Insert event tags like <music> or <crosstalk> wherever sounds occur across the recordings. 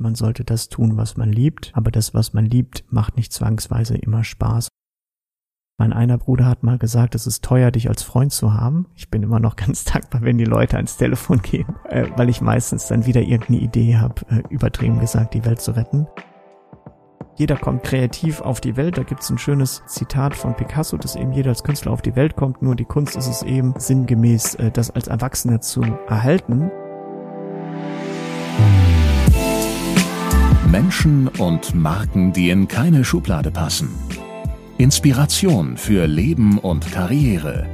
Man sollte das tun, was man liebt, aber das, was man liebt, macht nicht zwangsweise immer Spaß. Mein einer Bruder hat mal gesagt, es ist teuer, dich als Freund zu haben. Ich bin immer noch <laughs> ganz dankbar, wenn die Leute ans Telefon gehen, äh, weil ich meistens dann wieder irgendeine Idee habe, äh, übertrieben gesagt, die Welt zu retten. Jeder kommt kreativ auf die Welt. Da gibt's ein schönes Zitat von Picasso, dass eben jeder als Künstler auf die Welt kommt. Nur die Kunst ist es eben sinngemäß, äh, das als Erwachsener zu erhalten. Menschen und Marken, die in keine Schublade passen. Inspiration für Leben und Karriere.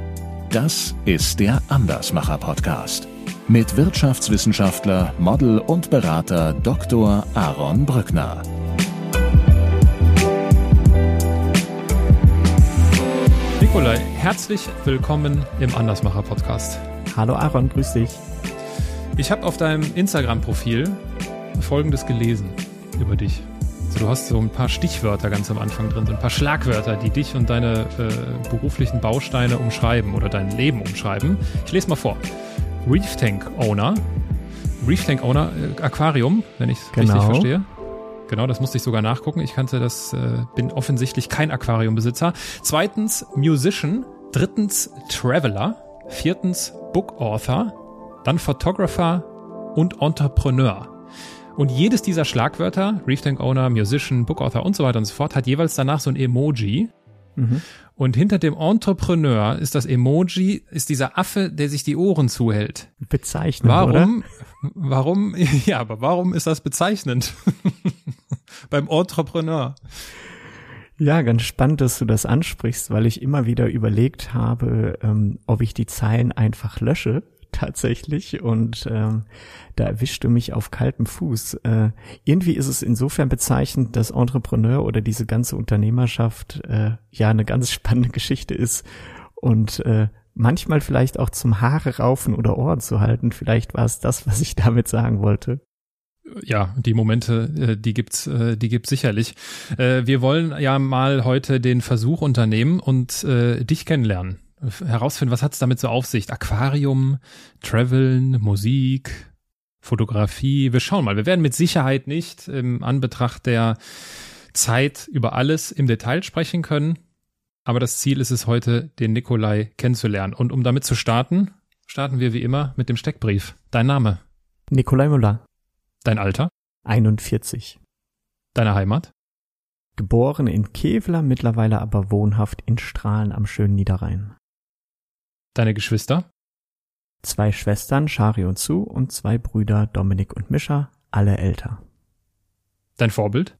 Das ist der Andersmacher Podcast mit Wirtschaftswissenschaftler, Model und Berater Dr. Aaron Brückner. Nikolai, herzlich willkommen im Andersmacher Podcast. Hallo Aaron, grüß dich. Ich habe auf deinem Instagram-Profil Folgendes gelesen über dich. Also du hast so ein paar Stichwörter ganz am Anfang drin, so ein paar Schlagwörter, die dich und deine äh, beruflichen Bausteine umschreiben oder dein Leben umschreiben. Ich lese mal vor. Reef Tank Owner. Reef Tank Owner, äh, Aquarium, wenn ich es genau. richtig verstehe. Genau, das musste ich sogar nachgucken. Ich kannte das, äh, bin offensichtlich kein Aquariumbesitzer. Zweitens Musician. Drittens Traveler. Viertens Book Author. Dann Photographer und Entrepreneur. Und jedes dieser Schlagwörter, Reef Tank Owner, Musician, Book Author und so weiter und so fort, hat jeweils danach so ein Emoji. Mhm. Und hinter dem Entrepreneur ist das Emoji, ist dieser Affe, der sich die Ohren zuhält. Bezeichnend, warum, oder? <laughs> Warum, <laughs> ja, aber warum ist das bezeichnend? <laughs> Beim Entrepreneur. Ja, ganz spannend, dass du das ansprichst, weil ich immer wieder überlegt habe, ähm, ob ich die Zeilen einfach lösche tatsächlich und ähm, da erwischt du mich auf kaltem Fuß. Äh, irgendwie ist es insofern bezeichnend, dass Entrepreneur oder diese ganze Unternehmerschaft äh, ja eine ganz <laughs> spannende Geschichte ist und äh, manchmal vielleicht auch zum Haare raufen oder Ohren zu halten. Vielleicht war es das, was ich damit sagen wollte. Ja, die Momente, äh, die gibt's, äh, die gibt's sicherlich. Äh, wir wollen ja mal heute den Versuch unternehmen und dich kennenlernen herausfinden, was hat es damit so auf sich? Aquarium, Traveln, Musik, Fotografie. Wir schauen mal. Wir werden mit Sicherheit nicht im Anbetracht der Zeit über alles im Detail sprechen können. Aber das Ziel ist es heute, den Nikolai kennenzulernen. Und um damit zu starten, starten wir wie immer mit dem Steckbrief. Dein Name? Nikolai Müller. Dein Alter? 41. Deine Heimat? Geboren in Kevlar, mittlerweile aber wohnhaft in Strahlen am schönen Niederrhein. Deine Geschwister? Zwei Schwestern, Shari und Sue, und zwei Brüder, Dominik und Mischa, alle älter. Dein Vorbild?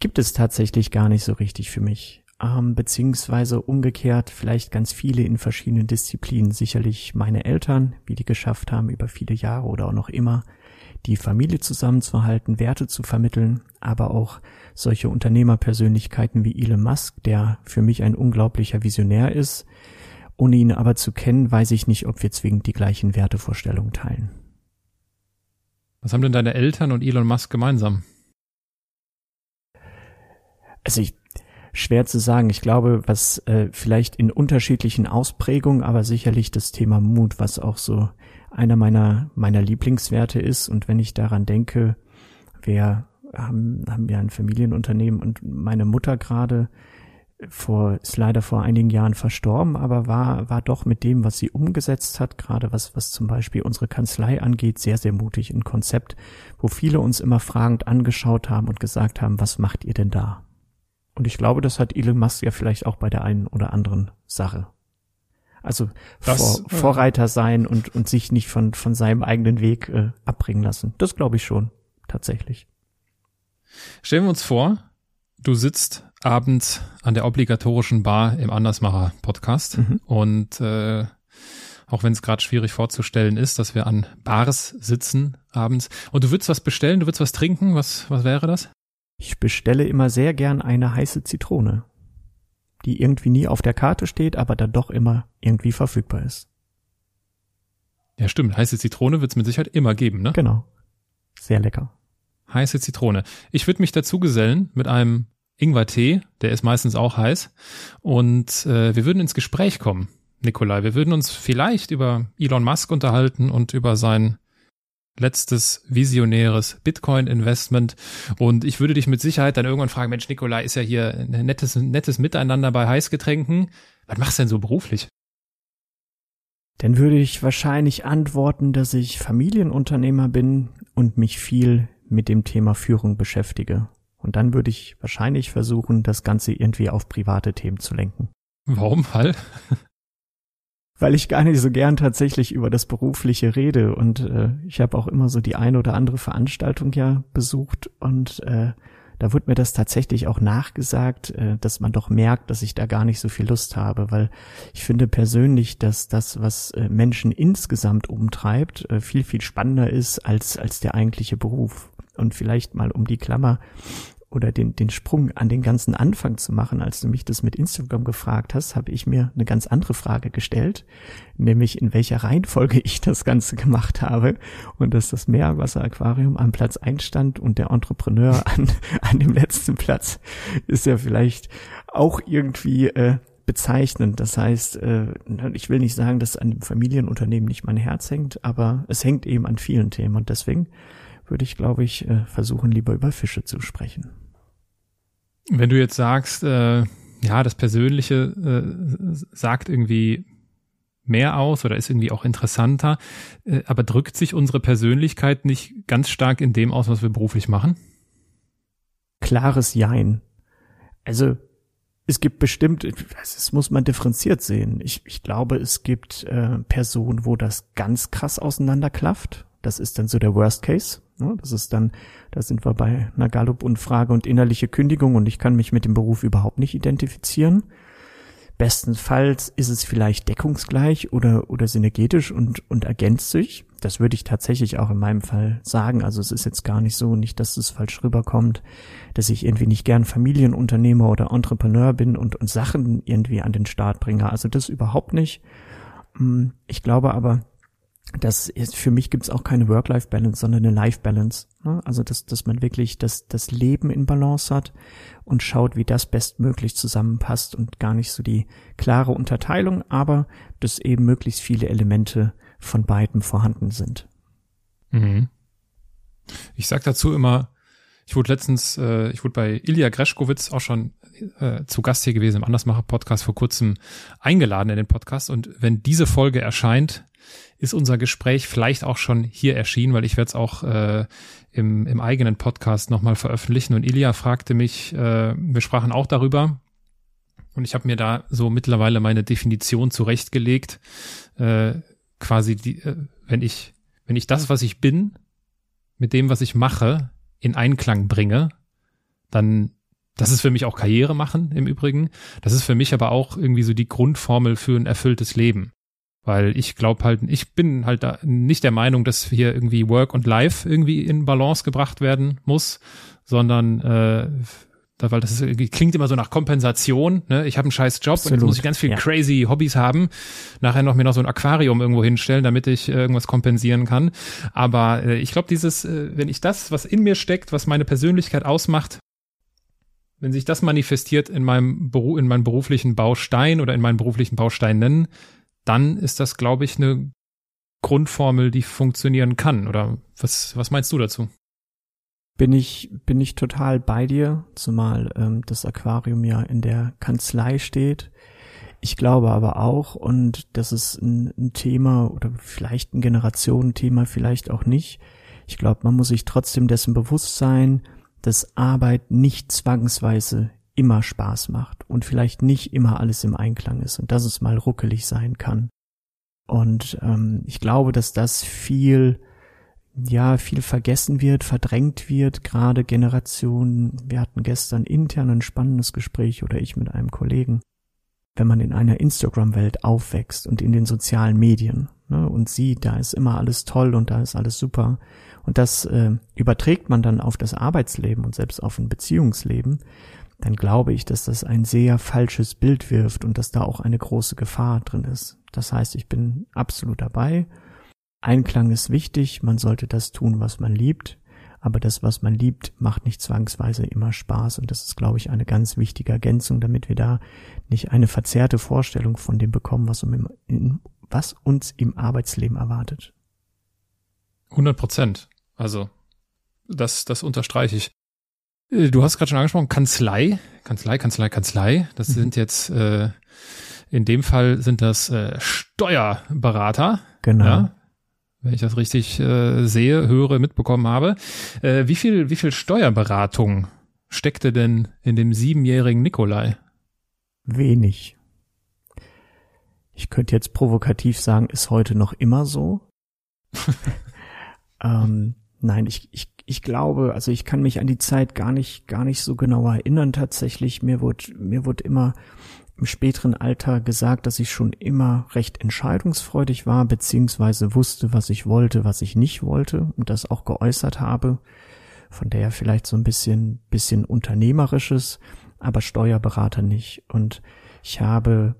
Gibt es tatsächlich gar nicht so richtig für mich. Ähm, beziehungsweise umgekehrt vielleicht ganz viele in verschiedenen Disziplinen. Sicherlich meine Eltern, wie die geschafft haben, über viele Jahre oder auch noch immer die Familie zusammenzuhalten, Werte zu vermitteln, aber auch solche Unternehmerpersönlichkeiten wie Elon Musk, der für mich ein unglaublicher Visionär ist, ohne ihn aber zu kennen, weiß ich nicht, ob wir zwingend die gleichen Wertevorstellungen teilen. Was haben denn deine Eltern und Elon Musk gemeinsam? Also ich, schwer zu sagen. Ich glaube, was äh, vielleicht in unterschiedlichen Ausprägungen, aber sicherlich das Thema Mut, was auch so einer meiner meiner Lieblingswerte ist. Und wenn ich daran denke, wir haben, haben ja ein Familienunternehmen und meine Mutter gerade vor, ist leider vor einigen Jahren verstorben, aber war, war doch mit dem, was sie umgesetzt hat, gerade was, was zum Beispiel unsere Kanzlei angeht, sehr, sehr mutig. Ein Konzept, wo viele uns immer fragend angeschaut haben und gesagt haben, was macht ihr denn da? Und ich glaube, das hat Elon Musk ja vielleicht auch bei der einen oder anderen Sache. Also das, vor, Vorreiter sein und, und sich nicht von, von seinem eigenen Weg äh, abbringen lassen. Das glaube ich schon, tatsächlich. Stellen wir uns vor, du sitzt abends an der obligatorischen Bar im Andersmacher Podcast mhm. und äh, auch wenn es gerade schwierig vorzustellen ist, dass wir an Bars sitzen abends und du würdest was bestellen, du würdest was trinken, was was wäre das? Ich bestelle immer sehr gern eine heiße Zitrone, die irgendwie nie auf der Karte steht, aber da doch immer irgendwie verfügbar ist. Ja, stimmt. Heiße Zitrone wird es mit Sicherheit immer geben, ne? Genau. Sehr lecker. Heiße Zitrone. Ich würde mich dazu gesellen mit einem Ingwer-Tee, der ist meistens auch heiß. Und äh, wir würden ins Gespräch kommen, Nikolai. Wir würden uns vielleicht über Elon Musk unterhalten und über sein letztes visionäres Bitcoin-Investment. Und ich würde dich mit Sicherheit dann irgendwann fragen, Mensch, Nikolai, ist ja hier ein nettes, nettes Miteinander bei Heißgetränken. Was machst du denn so beruflich? Dann würde ich wahrscheinlich antworten, dass ich Familienunternehmer bin und mich viel mit dem Thema Führung beschäftige. Und dann würde ich wahrscheinlich versuchen, das Ganze irgendwie auf private Themen zu lenken. Warum? Weil? Weil ich gar nicht so gern tatsächlich über das Berufliche rede. Und äh, ich habe auch immer so die eine oder andere Veranstaltung ja besucht und äh, da wird mir das tatsächlich auch nachgesagt, äh, dass man doch merkt, dass ich da gar nicht so viel Lust habe, weil ich finde persönlich, dass das, was äh, Menschen insgesamt umtreibt, äh, viel, viel spannender ist als, als der eigentliche Beruf. Und vielleicht mal um die Klammer oder den, den Sprung an den ganzen Anfang zu machen, als du mich das mit Instagram gefragt hast, habe ich mir eine ganz andere Frage gestellt, nämlich in welcher Reihenfolge ich das Ganze gemacht habe und dass das Meerwasseraquarium am Platz einstand und der Entrepreneur <laughs> an, an dem letzten Platz ist ja vielleicht auch irgendwie äh, bezeichnend. Das heißt, äh, ich will nicht sagen, dass an dem Familienunternehmen nicht mein Herz hängt, aber es hängt eben an vielen Themen und deswegen würde ich, glaube ich, äh, versuchen, lieber über Fische zu sprechen. Wenn du jetzt sagst, äh, ja, das Persönliche äh, sagt irgendwie mehr aus oder ist irgendwie auch interessanter, äh, aber drückt sich unsere Persönlichkeit nicht ganz stark in dem aus, was wir beruflich machen? Klares Jein. Also es gibt bestimmt, das muss man differenziert sehen. Ich, ich glaube, es gibt äh, Personen, wo das ganz krass auseinanderklafft. Das ist dann so der Worst Case. Ne? Das ist dann, da sind wir bei einer Gallup-Umfrage und innerliche Kündigung und ich kann mich mit dem Beruf überhaupt nicht identifizieren. Bestenfalls ist es vielleicht deckungsgleich oder, oder synergetisch und, und ergänzt sich. Das würde ich tatsächlich auch in meinem Fall sagen. Also es ist jetzt gar nicht so, nicht, dass es falsch rüberkommt, dass ich irgendwie nicht gern Familienunternehmer oder Entrepreneur bin und, und Sachen irgendwie an den Start bringe. Also das überhaupt nicht. Hm, ich glaube aber, das ist, für mich gibt es auch keine Work-Life-Balance, sondern eine Life-Balance. Ne? Also dass, dass man wirklich das, das Leben in Balance hat und schaut, wie das bestmöglich zusammenpasst und gar nicht so die klare Unterteilung, aber dass eben möglichst viele Elemente von beiden vorhanden sind. Mhm. Ich sag dazu immer, ich wurde letztens, äh, ich wurde bei Ilya Greschkowitz auch schon äh, zu Gast hier gewesen im Andersmacher-Podcast vor kurzem eingeladen in den Podcast. Und wenn diese Folge erscheint, ist unser Gespräch vielleicht auch schon hier erschienen, weil ich werde es auch äh, im, im eigenen Podcast nochmal veröffentlichen. Und Ilya fragte mich, äh, wir sprachen auch darüber, und ich habe mir da so mittlerweile meine Definition zurechtgelegt, äh, quasi die, äh, wenn ich, wenn ich das, was ich bin, mit dem, was ich mache, in Einklang bringe, dann das ist für mich auch Karriere machen im Übrigen. Das ist für mich aber auch irgendwie so die Grundformel für ein erfülltes Leben. Weil ich glaube halt, ich bin halt da nicht der Meinung, dass hier irgendwie Work und Life irgendwie in Balance gebracht werden muss, sondern äh, da, weil das ist, klingt immer so nach Kompensation. Ne? Ich habe einen scheiß Job Absolut. und jetzt muss ich ganz viel ja. crazy Hobbys haben. Nachher noch mir noch so ein Aquarium irgendwo hinstellen, damit ich äh, irgendwas kompensieren kann. Aber äh, ich glaube, dieses, äh, wenn ich das, was in mir steckt, was meine Persönlichkeit ausmacht, wenn sich das manifestiert in meinem Beruf, in meinem beruflichen Baustein oder in meinen beruflichen Bausteinen, dann ist das, glaube ich, eine Grundformel, die funktionieren kann. Oder was, was meinst du dazu? Bin ich, bin ich total bei dir, zumal ähm, das Aquarium ja in der Kanzlei steht. Ich glaube aber auch, und das ist ein, ein Thema oder vielleicht ein Generationenthema, vielleicht auch nicht. Ich glaube, man muss sich trotzdem dessen bewusst sein, dass Arbeit nicht zwangsweise immer Spaß macht und vielleicht nicht immer alles im Einklang ist und dass es mal ruckelig sein kann. Und ähm, ich glaube, dass das viel, ja, viel vergessen wird, verdrängt wird, gerade Generationen. Wir hatten gestern intern ein spannendes Gespräch oder ich mit einem Kollegen. Wenn man in einer Instagram-Welt aufwächst und in den sozialen Medien ne, und sieht, da ist immer alles toll und da ist alles super und das äh, überträgt man dann auf das Arbeitsleben und selbst auf ein Beziehungsleben, dann glaube ich, dass das ein sehr falsches Bild wirft und dass da auch eine große Gefahr drin ist. Das heißt, ich bin absolut dabei. Einklang ist wichtig, man sollte das tun, was man liebt, aber das, was man liebt, macht nicht zwangsweise immer Spaß und das ist, glaube ich, eine ganz wichtige Ergänzung, damit wir da nicht eine verzerrte Vorstellung von dem bekommen, was, um im, was uns im Arbeitsleben erwartet. 100 Prozent. Also das, das unterstreiche ich. Äh, du hast gerade schon angesprochen, Kanzlei, Kanzlei, Kanzlei, Kanzlei. Das mhm. sind jetzt äh, in dem Fall sind das äh, Steuerberater. Genau. Ja, wenn ich das richtig äh, sehe, höre, mitbekommen habe. Äh, wie viel, wie viel Steuerberatung steckte denn in dem siebenjährigen Nikolai? Wenig. Ich könnte jetzt provokativ sagen, ist heute noch immer so. <laughs> ähm, nein, ich, ich, ich glaube, also ich kann mich an die Zeit gar nicht, gar nicht so genau erinnern tatsächlich. Mir wurde, mir wurde immer im späteren Alter gesagt, dass ich schon immer recht entscheidungsfreudig war, beziehungsweise wusste, was ich wollte, was ich nicht wollte und das auch geäußert habe. Von der vielleicht so ein bisschen, bisschen unternehmerisches, aber Steuerberater nicht. Und ich habe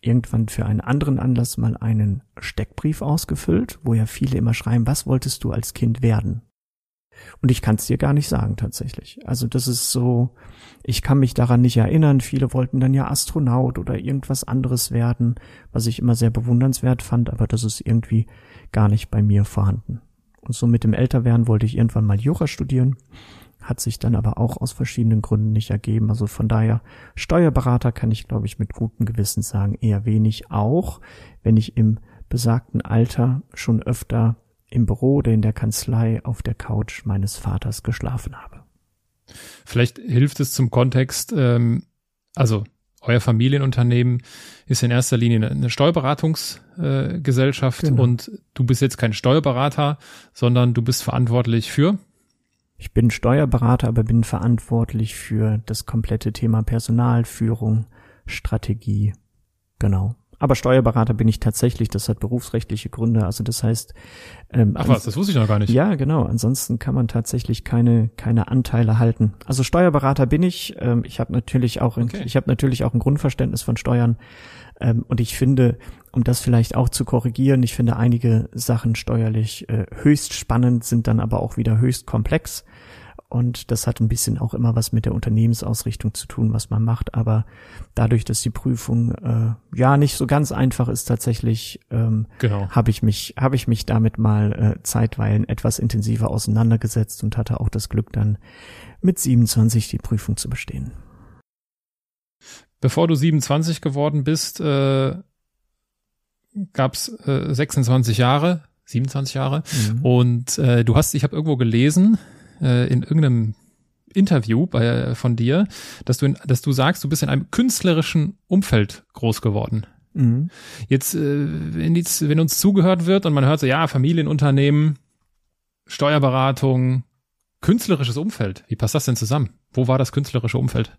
irgendwann für einen anderen Anlass mal einen Steckbrief ausgefüllt, wo ja viele immer schreiben, was wolltest du als Kind werden? Und ich kann es dir gar nicht sagen tatsächlich. Also das ist so, ich kann mich daran nicht erinnern. Viele wollten dann ja Astronaut oder irgendwas anderes werden, was ich immer sehr bewundernswert fand, aber das ist irgendwie gar nicht bei mir vorhanden. Und so mit dem Älterwerden wollte ich irgendwann mal Jura studieren, hat sich dann aber auch aus verschiedenen Gründen nicht ergeben. Also von daher, Steuerberater kann ich, glaube ich, mit gutem Gewissen sagen, eher wenig, auch wenn ich im besagten Alter schon öfter im Büro oder in der Kanzlei auf der Couch meines Vaters geschlafen habe. Vielleicht hilft es zum Kontext, ähm, also euer Familienunternehmen ist in erster Linie eine Steuerberatungsgesellschaft äh, genau. und du bist jetzt kein Steuerberater, sondern du bist verantwortlich für? Ich bin Steuerberater, aber bin verantwortlich für das komplette Thema Personalführung, Strategie. Genau. Aber Steuerberater bin ich tatsächlich, das hat berufsrechtliche Gründe. Also das heißt. Ähm, Ach was, das wusste ich noch gar nicht. Ja, genau. Ansonsten kann man tatsächlich keine keine Anteile halten. Also Steuerberater bin ich. Ähm, ich habe natürlich auch okay. ich habe natürlich auch ein Grundverständnis von Steuern. Ähm, und ich finde, um das vielleicht auch zu korrigieren, ich finde einige Sachen steuerlich äh, höchst spannend, sind dann aber auch wieder höchst komplex. Und das hat ein bisschen auch immer was mit der Unternehmensausrichtung zu tun, was man macht. Aber dadurch, dass die Prüfung äh, ja nicht so ganz einfach ist, tatsächlich ähm, genau. habe ich mich habe ich mich damit mal äh, zeitweilen etwas intensiver auseinandergesetzt und hatte auch das Glück, dann mit 27 die Prüfung zu bestehen. Bevor du 27 geworden bist, äh, gab es äh, 26 Jahre, 27 Jahre. Mhm. Und äh, du hast, ich habe irgendwo gelesen, äh, in irgendeinem Interview bei, von dir, dass du, in, dass du sagst, du bist in einem künstlerischen Umfeld groß geworden. Mhm. Jetzt, äh, wenn, jetzt, wenn uns zugehört wird und man hört so, ja, Familienunternehmen, Steuerberatung, künstlerisches Umfeld, wie passt das denn zusammen? Wo war das künstlerische Umfeld?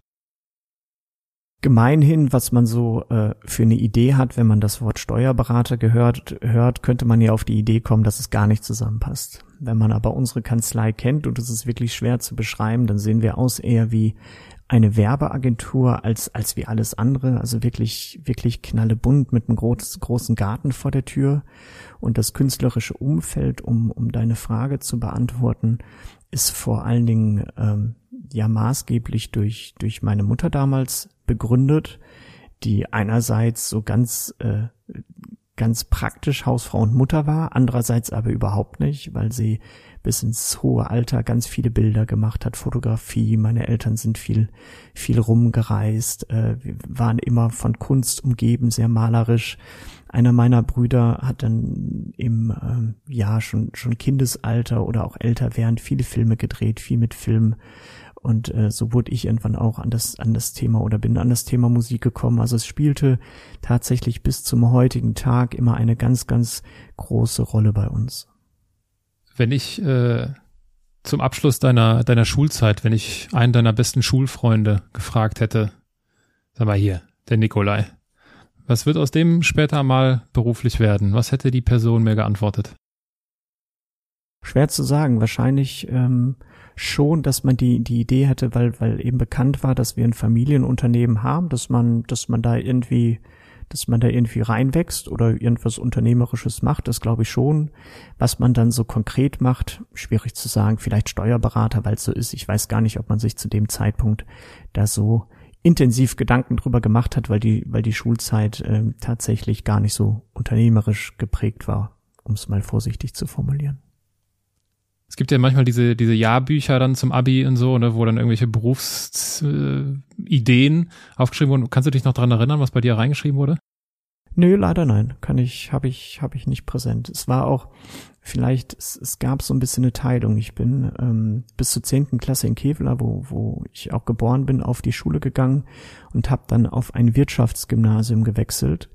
Gemeinhin, was man so äh, für eine Idee hat, wenn man das Wort Steuerberater gehört, hört, könnte man ja auf die Idee kommen, dass es gar nicht zusammenpasst. Wenn man aber unsere Kanzlei kennt und es ist wirklich schwer zu beschreiben, dann sehen wir aus eher wie eine Werbeagentur als, als wie alles andere. Also wirklich, wirklich knallebunt mit einem groß, großen Garten vor der Tür. Und das künstlerische Umfeld, um, um deine Frage zu beantworten, ist vor allen Dingen ähm, ja maßgeblich durch, durch meine Mutter damals begründet, die einerseits so ganz, äh, ganz praktisch Hausfrau und Mutter war, andererseits aber überhaupt nicht, weil sie bis ins hohe Alter ganz viele Bilder gemacht hat, Fotografie. Meine Eltern sind viel, viel rumgereist, äh, waren immer von Kunst umgeben, sehr malerisch. Einer meiner Brüder hat dann im äh, ja schon schon Kindesalter oder auch älter während viele Filme gedreht, viel mit Film und äh, so wurde ich irgendwann auch an das, an das Thema oder bin an das Thema Musik gekommen. Also es spielte tatsächlich bis zum heutigen Tag immer eine ganz, ganz große Rolle bei uns. Wenn ich äh, zum Abschluss deiner, deiner Schulzeit, wenn ich einen deiner besten Schulfreunde gefragt hätte, sag mal hier, der Nikolai, was wird aus dem später mal beruflich werden? Was hätte die Person mir geantwortet? Schwer zu sagen. Wahrscheinlich ähm, schon, dass man die, die Idee hätte, weil, weil eben bekannt war, dass wir ein Familienunternehmen haben, dass man, dass man da irgendwie, dass man da irgendwie reinwächst oder irgendwas Unternehmerisches macht, das glaube ich schon. Was man dann so konkret macht, schwierig zu sagen, vielleicht Steuerberater, weil es so ist. Ich weiß gar nicht, ob man sich zu dem Zeitpunkt da so intensiv Gedanken drüber gemacht hat, weil die, weil die Schulzeit äh, tatsächlich gar nicht so unternehmerisch geprägt war, um es mal vorsichtig zu formulieren. Es gibt ja manchmal diese, diese Jahrbücher dann zum Abi und so, ne, wo dann irgendwelche Berufsideen äh, aufgeschrieben wurden. Kannst du dich noch dran erinnern, was bei dir reingeschrieben wurde? Nö, leider nein. Kann ich, habe ich, habe ich nicht präsent. Es war auch, vielleicht, es, es gab so ein bisschen eine Teilung. Ich bin ähm, bis zur zehnten Klasse in Kevela, wo, wo ich auch geboren bin, auf die Schule gegangen und habe dann auf ein Wirtschaftsgymnasium gewechselt.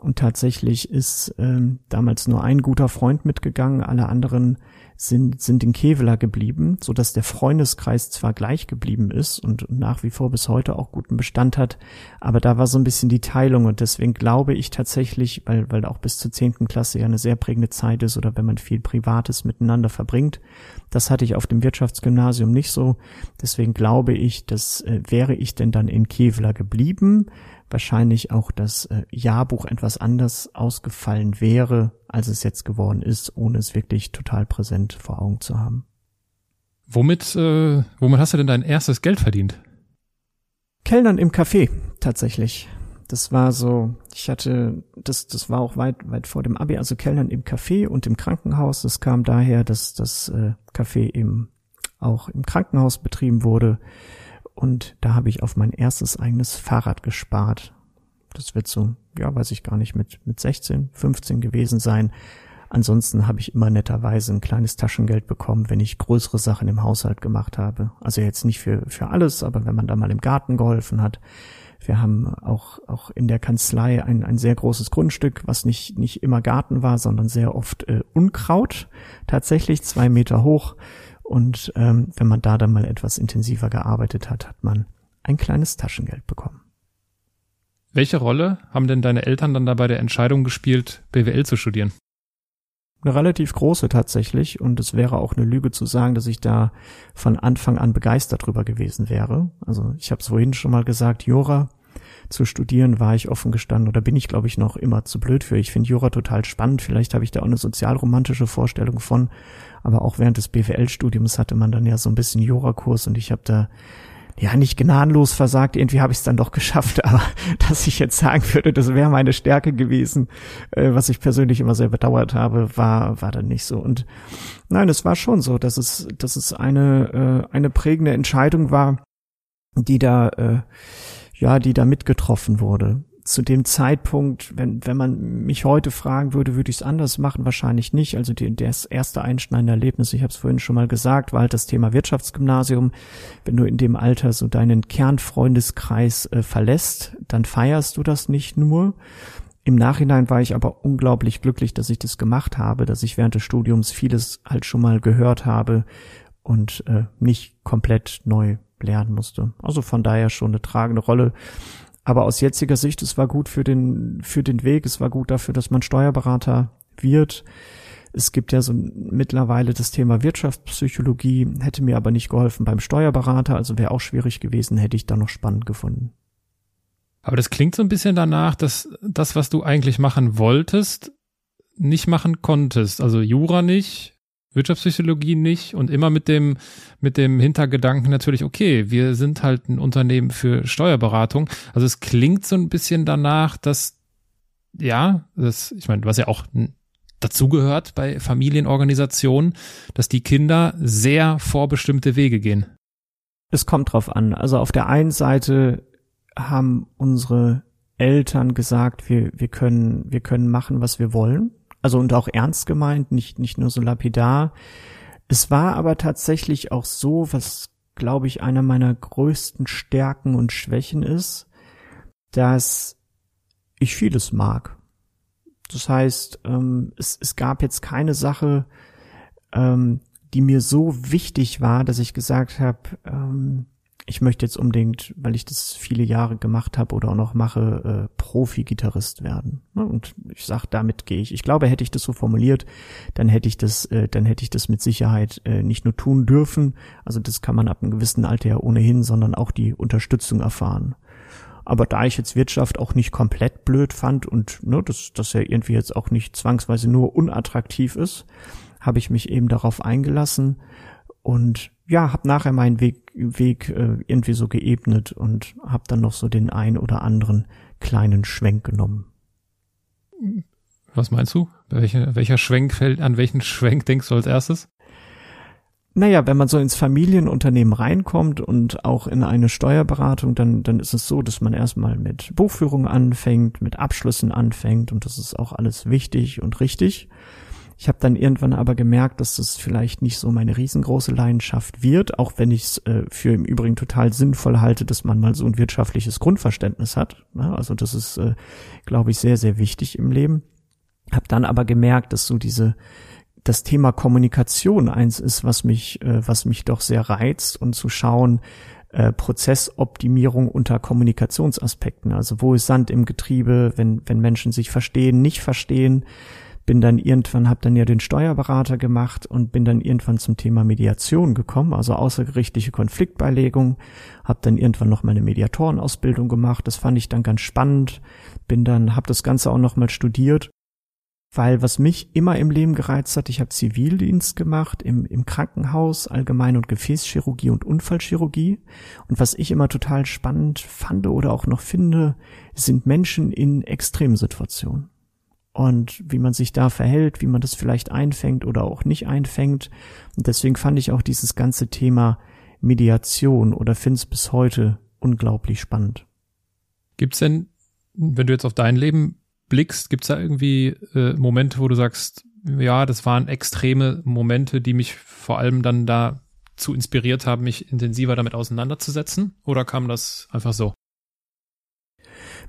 Und tatsächlich ist ähm, damals nur ein guter Freund mitgegangen, alle anderen sind, sind in Kevela geblieben, so dass der Freundeskreis zwar gleich geblieben ist und nach wie vor bis heute auch guten Bestand hat, aber da war so ein bisschen die Teilung und deswegen glaube ich tatsächlich, weil, weil auch bis zur zehnten Klasse ja eine sehr prägende Zeit ist oder wenn man viel Privates miteinander verbringt, das hatte ich auf dem Wirtschaftsgymnasium nicht so, deswegen glaube ich, dass äh, wäre ich denn dann in Kevela geblieben, wahrscheinlich auch das äh, Jahrbuch etwas anders ausgefallen wäre, als es jetzt geworden ist, ohne es wirklich total präsent vor Augen zu haben. Womit, äh, womit hast du denn dein erstes Geld verdient? Kellnern im Café, tatsächlich. Das war so, ich hatte, das, das war auch weit, weit vor dem Abi, also Kellnern im Café und im Krankenhaus. Das kam daher, dass das äh, Café eben auch im Krankenhaus betrieben wurde und da habe ich auf mein erstes eigenes Fahrrad gespart. Das wird so, ja, weiß ich gar nicht, mit, mit 16, 15 gewesen sein. Ansonsten habe ich immer netterweise ein kleines Taschengeld bekommen, wenn ich größere Sachen im Haushalt gemacht habe. Also jetzt nicht für, für alles, aber wenn man da mal im Garten geholfen hat. Wir haben auch, auch in der Kanzlei ein, ein sehr großes Grundstück, was nicht, nicht immer Garten war, sondern sehr oft äh, Unkraut. Tatsächlich zwei Meter hoch. Und ähm, wenn man da dann mal etwas intensiver gearbeitet hat, hat man ein kleines Taschengeld bekommen. Welche Rolle haben denn deine Eltern dann da bei der Entscheidung gespielt, BWL zu studieren? Eine relativ große tatsächlich und es wäre auch eine Lüge zu sagen, dass ich da von Anfang an begeistert drüber gewesen wäre. Also ich habe es vorhin schon mal gesagt, Jura zu studieren war ich offen gestanden oder bin ich glaube ich noch immer zu blöd für. Ich finde Jura total spannend, vielleicht habe ich da auch eine sozialromantische Vorstellung von, aber auch während des BWL-Studiums hatte man dann ja so ein bisschen Jurakurs und ich habe da ja nicht gnadenlos versagt. Irgendwie habe ich es dann doch <laughs> geschafft, aber dass ich jetzt sagen würde, das wäre meine Stärke gewesen, äh, was ich persönlich immer sehr bedauert habe, war war dann nicht so. Und nein, es war schon so, dass es dass es eine äh, eine prägende Entscheidung war, die da äh, ja, die da mitgetroffen wurde zu dem Zeitpunkt, wenn, wenn man mich heute fragen würde, würde ich es anders machen? Wahrscheinlich nicht. Also die, das erste einschneidende Erlebnis, ich habe es vorhin schon mal gesagt, war halt das Thema Wirtschaftsgymnasium. Wenn du in dem Alter so deinen Kernfreundeskreis äh, verlässt, dann feierst du das nicht nur. Im Nachhinein war ich aber unglaublich glücklich, dass ich das gemacht habe, dass ich während des Studiums vieles halt schon mal gehört habe und äh, nicht komplett neu lernen musste. Also von daher schon eine tragende Rolle. Aber aus jetziger Sicht, es war gut für den, für den Weg, es war gut dafür, dass man Steuerberater wird. Es gibt ja so mittlerweile das Thema Wirtschaftspsychologie, hätte mir aber nicht geholfen beim Steuerberater, also wäre auch schwierig gewesen, hätte ich da noch spannend gefunden. Aber das klingt so ein bisschen danach, dass das, was du eigentlich machen wolltest, nicht machen konntest. Also Jura nicht, Wirtschaftspsychologie nicht und immer mit dem, mit dem Hintergedanken natürlich, okay, wir sind halt ein Unternehmen für Steuerberatung. Also es klingt so ein bisschen danach, dass, ja, das, ich meine, was ja auch dazugehört bei Familienorganisationen, dass die Kinder sehr vorbestimmte Wege gehen. Es kommt drauf an. Also auf der einen Seite haben unsere Eltern gesagt, wir, wir können, wir können machen, was wir wollen. Also und auch ernst gemeint, nicht, nicht nur so lapidar. Es war aber tatsächlich auch so, was glaube ich einer meiner größten Stärken und Schwächen ist, dass ich vieles mag. Das heißt, ähm, es, es gab jetzt keine Sache, ähm, die mir so wichtig war, dass ich gesagt habe, ähm, ich möchte jetzt unbedingt, weil ich das viele Jahre gemacht habe oder auch noch mache, äh, Profi-Gitarrist werden. Ne? Und ich sag, damit gehe ich. Ich glaube, hätte ich das so formuliert, dann hätte ich das, äh, dann hätte ich das mit Sicherheit äh, nicht nur tun dürfen. Also das kann man ab einem gewissen Alter ja ohnehin, sondern auch die Unterstützung erfahren. Aber da ich jetzt Wirtschaft auch nicht komplett blöd fand und ne, dass das ja irgendwie jetzt auch nicht zwangsweise nur unattraktiv ist, habe ich mich eben darauf eingelassen und ja, habe nachher meinen Weg, Weg äh, irgendwie so geebnet und habe dann noch so den ein oder anderen kleinen Schwenk genommen. Was meinst du? Welche, welcher Schwenk fällt, an welchen Schwenk denkst du als erstes? naja, wenn man so ins Familienunternehmen reinkommt und auch in eine Steuerberatung, dann, dann ist es so, dass man erstmal mit Buchführung anfängt, mit Abschlüssen anfängt und das ist auch alles wichtig und richtig. Ich habe dann irgendwann aber gemerkt, dass das vielleicht nicht so meine riesengroße Leidenschaft wird, auch wenn ich es äh, für im Übrigen total sinnvoll halte, dass man mal so ein wirtschaftliches Grundverständnis hat. Ja, also das ist, äh, glaube ich, sehr, sehr wichtig im Leben. Hab dann aber gemerkt, dass so diese das Thema Kommunikation eins ist, was mich, äh, was mich doch sehr reizt und zu schauen, äh, Prozessoptimierung unter Kommunikationsaspekten. Also wo ist Sand im Getriebe, wenn, wenn Menschen sich verstehen, nicht verstehen. Bin dann irgendwann, habe dann ja den Steuerberater gemacht und bin dann irgendwann zum Thema Mediation gekommen, also außergerichtliche Konfliktbeilegung. Habe dann irgendwann noch mal eine Mediatorenausbildung gemacht. Das fand ich dann ganz spannend. Bin dann, habe das Ganze auch noch mal studiert weil was mich immer im Leben gereizt hat, ich habe Zivildienst gemacht im, im Krankenhaus, Allgemein- und Gefäßchirurgie und Unfallchirurgie. Und was ich immer total spannend fand oder auch noch finde, sind Menschen in Extremsituationen. Und wie man sich da verhält, wie man das vielleicht einfängt oder auch nicht einfängt. Und deswegen fand ich auch dieses ganze Thema Mediation oder finde es bis heute unglaublich spannend. Gibt's denn, wenn du jetzt auf dein Leben blickst, gibt's da irgendwie äh, Momente, wo du sagst, ja, das waren extreme Momente, die mich vor allem dann dazu inspiriert haben, mich intensiver damit auseinanderzusetzen? Oder kam das einfach so?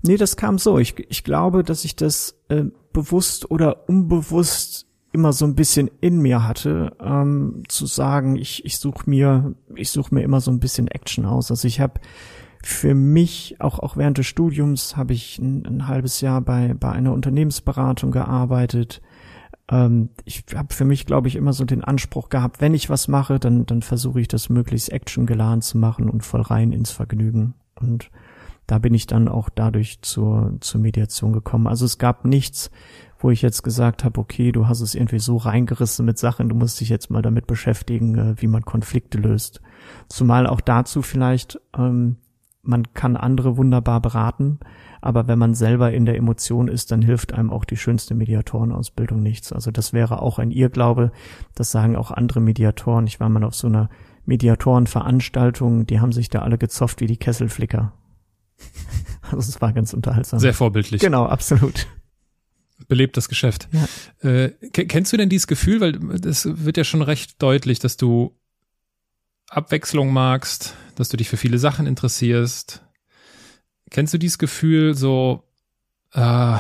Nee, das kam so. Ich, ich glaube, dass ich das äh, bewusst oder unbewusst immer so ein bisschen in mir hatte, ähm, zu sagen, ich, ich suche mir, ich suche mir immer so ein bisschen Action aus. Also ich habe für mich, auch, auch während des Studiums, habe ich ein, ein, halbes Jahr bei, bei einer Unternehmensberatung gearbeitet. Ähm, ich habe für mich, glaube ich, immer so den Anspruch gehabt, wenn ich was mache, dann, dann versuche ich das möglichst actiongeladen zu machen und voll rein ins Vergnügen. Und da bin ich dann auch dadurch zur, zur Mediation gekommen. Also es gab nichts, wo ich jetzt gesagt habe, okay, du hast es irgendwie so reingerissen mit Sachen, du musst dich jetzt mal damit beschäftigen, äh, wie man Konflikte löst. Zumal auch dazu vielleicht ähm, man kann andere wunderbar beraten, aber wenn man selber in der Emotion ist, dann hilft einem auch die schönste Mediatorenausbildung nichts. Also das wäre auch ein Irrglaube. Das sagen auch andere Mediatoren. Ich war mal auf so einer Mediatorenveranstaltung, die haben sich da alle gezofft wie die Kesselflicker. <laughs> Also es war ganz unterhaltsam. Sehr vorbildlich. Genau, absolut. Belebt das Geschäft. Ja. Äh, kennst du denn dieses Gefühl, weil es wird ja schon recht deutlich, dass du Abwechslung magst, dass du dich für viele Sachen interessierst. Kennst du dieses Gefühl, so äh,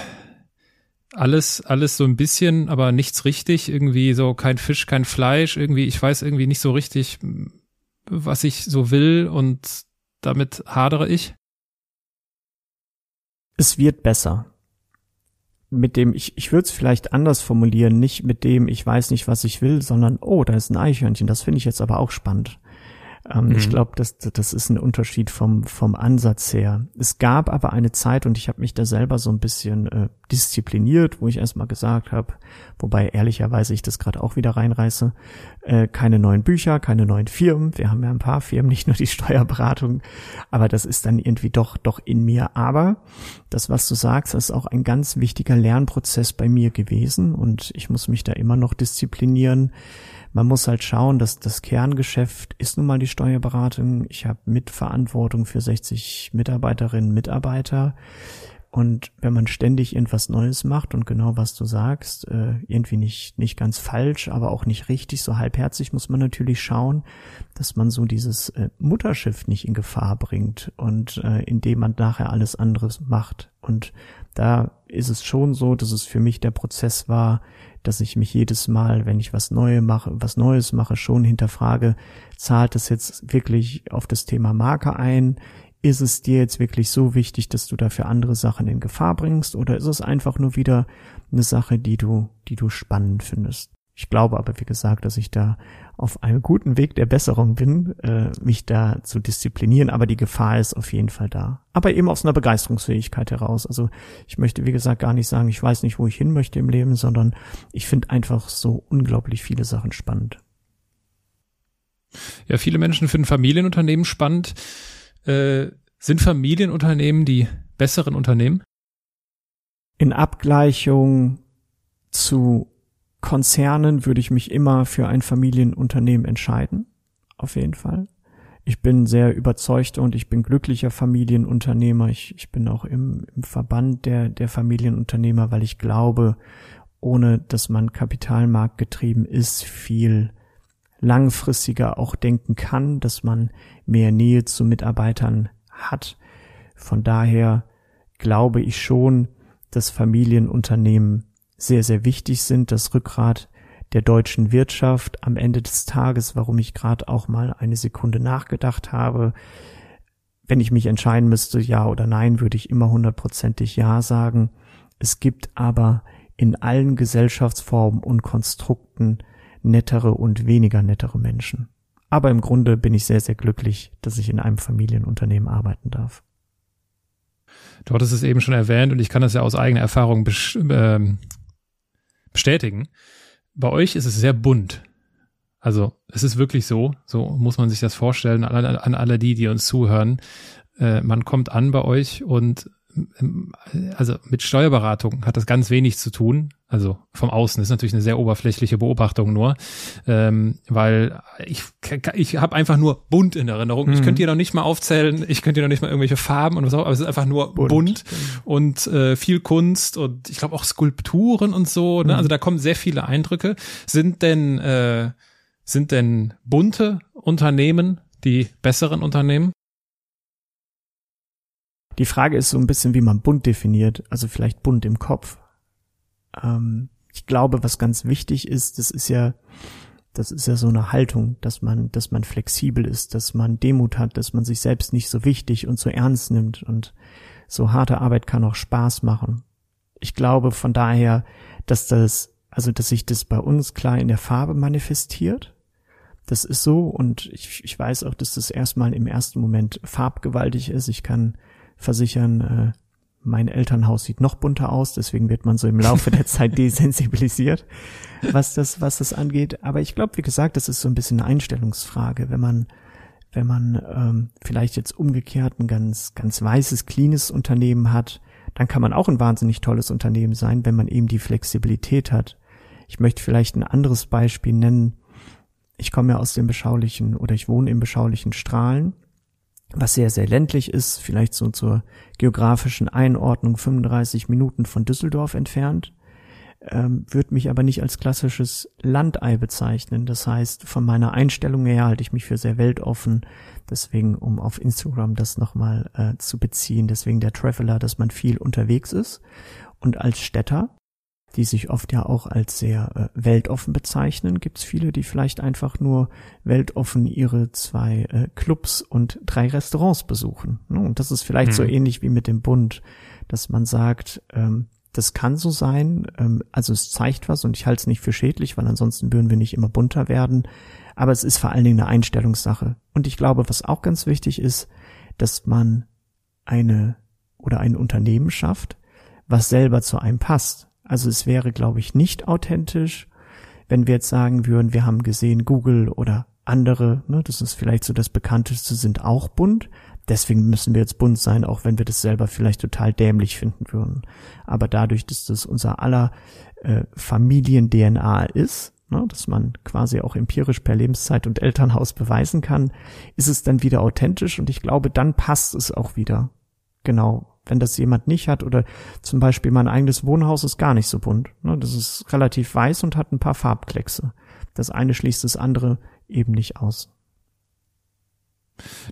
alles, alles so ein bisschen, aber nichts richtig, irgendwie so kein Fisch, kein Fleisch, irgendwie, ich weiß irgendwie nicht so richtig, was ich so will und damit hadere ich? Es wird besser. Mit dem, ich, ich würde es vielleicht anders formulieren, nicht mit dem, ich weiß nicht, was ich will, sondern, oh, da ist ein Eichhörnchen, das finde ich jetzt aber auch spannend. Ähm, mhm. Ich glaube, das, das ist ein Unterschied vom, vom Ansatz her. Es gab aber eine Zeit, und ich habe mich da selber so ein bisschen äh, diszipliniert, wo ich erstmal gesagt habe, wobei ehrlicherweise ich das gerade auch wieder reinreiße, äh, keine neuen Bücher, keine neuen Firmen. Wir haben ja ein paar Firmen, nicht nur die <laughs> Steuerberatung, aber das ist dann irgendwie doch, doch in mir. Aber das, was du sagst, ist auch ein ganz wichtiger Lernprozess bei mir gewesen und ich muss mich da immer noch disziplinieren man muss halt schauen, dass das Kerngeschäft ist nun mal die Steuerberatung. Ich habe Mitverantwortung für 60 Mitarbeiterinnen, Mitarbeiter. Und wenn man ständig irgendwas Neues macht und genau was du sagst, äh, irgendwie nicht, nicht ganz falsch, aber auch nicht richtig, so halbherzig, muss man natürlich schauen, dass man so dieses äh, Mutterschiff nicht in Gefahr bringt und äh, indem man nachher alles anderes macht. Und da ist es schon so, dass es für mich der Prozess war, dass ich mich jedes Mal, wenn ich was Neues mache, was Neues mache, schon hinterfrage, zahlt es jetzt wirklich auf das Thema Marke ein? Ist es dir jetzt wirklich so wichtig, dass du dafür andere Sachen in Gefahr bringst? Oder ist es einfach nur wieder eine Sache, die du, die du spannend findest? Ich glaube aber, wie gesagt, dass ich da auf einem guten Weg der Besserung bin, äh, mich da zu disziplinieren, aber die Gefahr ist auf jeden Fall da. Aber eben aus einer Begeisterungsfähigkeit heraus. Also ich möchte, wie gesagt, gar nicht sagen, ich weiß nicht, wo ich hin möchte im Leben, sondern ich finde einfach so unglaublich viele Sachen spannend. Ja, viele Menschen finden Familienunternehmen spannend. Äh, sind Familienunternehmen die besseren Unternehmen? In Abgleichung zu Konzernen würde ich mich immer für ein Familienunternehmen entscheiden. Auf jeden Fall. Ich bin sehr überzeugter und ich bin glücklicher Familienunternehmer. Ich, ich bin auch im, im Verband der, der Familienunternehmer, weil ich glaube, ohne dass man Kapitalmarkt getrieben ist, viel langfristiger auch denken kann, dass man mehr Nähe zu Mitarbeitern hat. Von daher glaube ich schon, dass Familienunternehmen sehr, sehr wichtig sind, das Rückgrat der deutschen Wirtschaft am Ende des Tages, warum ich gerade auch mal eine Sekunde nachgedacht habe. Wenn ich mich entscheiden müsste, ja oder nein, würde ich immer hundertprozentig ja sagen. Es gibt aber in allen Gesellschaftsformen und Konstrukten nettere und weniger nettere Menschen. Aber im Grunde bin ich sehr, sehr glücklich, dass ich in einem Familienunternehmen arbeiten darf. Du hattest es eben schon erwähnt und ich kann das ja aus eigener Erfahrung ähm, bestätigen. Bei euch ist es sehr bunt. Also es ist wirklich so, so muss man sich das vorstellen, an, an alle die, die uns zuhören. Äh, man kommt an bei euch und also mit Steuerberatung hat das ganz wenig zu tun. Also vom Außen das ist natürlich eine sehr oberflächliche Beobachtung nur, ähm, weil ich ich habe einfach nur bunt in Erinnerung. Mhm. Ich könnte dir noch nicht mal aufzählen, ich könnte dir noch nicht mal irgendwelche Farben und was auch, aber es ist einfach nur bunt, bunt und äh, viel Kunst und ich glaube auch Skulpturen und so. Ne? Mhm. Also da kommen sehr viele Eindrücke. Sind denn äh, sind denn bunte Unternehmen die besseren Unternehmen? Die Frage ist so ein bisschen, wie man bunt definiert, also vielleicht bunt im Kopf. Ähm, ich glaube, was ganz wichtig ist, das ist ja, das ist ja so eine Haltung, dass man, dass man flexibel ist, dass man Demut hat, dass man sich selbst nicht so wichtig und so ernst nimmt und so harte Arbeit kann auch Spaß machen. Ich glaube von daher, dass das, also dass sich das bei uns klar in der Farbe manifestiert. Das ist so und ich, ich weiß auch, dass das erstmal im ersten Moment farbgewaltig ist. Ich kann versichern, äh, mein Elternhaus sieht noch bunter aus, deswegen wird man so im Laufe der Zeit <laughs> desensibilisiert, was das, was das angeht. Aber ich glaube, wie gesagt, das ist so ein bisschen eine Einstellungsfrage. Wenn man, wenn man ähm, vielleicht jetzt umgekehrt ein ganz, ganz weißes, cleanes Unternehmen hat, dann kann man auch ein wahnsinnig tolles Unternehmen sein, wenn man eben die Flexibilität hat. Ich möchte vielleicht ein anderes Beispiel nennen. Ich komme ja aus dem beschaulichen oder ich wohne im beschaulichen Strahlen was sehr, sehr ländlich ist, vielleicht so zur geografischen Einordnung 35 Minuten von Düsseldorf entfernt, ähm, würde mich aber nicht als klassisches Landei bezeichnen. Das heißt, von meiner Einstellung her halte ich mich für sehr weltoffen. Deswegen, um auf Instagram das nochmal äh, zu beziehen, deswegen der Traveler, dass man viel unterwegs ist. Und als Städter die sich oft ja auch als sehr äh, weltoffen bezeichnen, gibt es viele, die vielleicht einfach nur weltoffen ihre zwei äh, Clubs und drei Restaurants besuchen. Ne? Und das ist vielleicht hm. so ähnlich wie mit dem Bund, dass man sagt, ähm, das kann so sein, ähm, also es zeigt was und ich halte es nicht für schädlich, weil ansonsten würden wir nicht immer bunter werden. Aber es ist vor allen Dingen eine Einstellungssache. Und ich glaube, was auch ganz wichtig ist, dass man eine oder ein Unternehmen schafft, was selber zu einem passt. Also es wäre, glaube ich, nicht authentisch, wenn wir jetzt sagen würden, wir haben gesehen, Google oder andere, ne, das ist vielleicht so das bekannteste, sind auch bunt. Deswegen müssen wir jetzt bunt sein, auch wenn wir das selber vielleicht total dämlich finden würden. Aber dadurch, dass das unser aller äh, Familien-DNA ist, ne, dass man quasi auch empirisch per Lebenszeit und Elternhaus beweisen kann, ist es dann wieder authentisch und ich glaube, dann passt es auch wieder. Genau wenn das jemand nicht hat oder zum Beispiel mein eigenes Wohnhaus ist gar nicht so bunt. Ne? Das ist relativ weiß und hat ein paar Farbkleckse. Das eine schließt das andere eben nicht aus.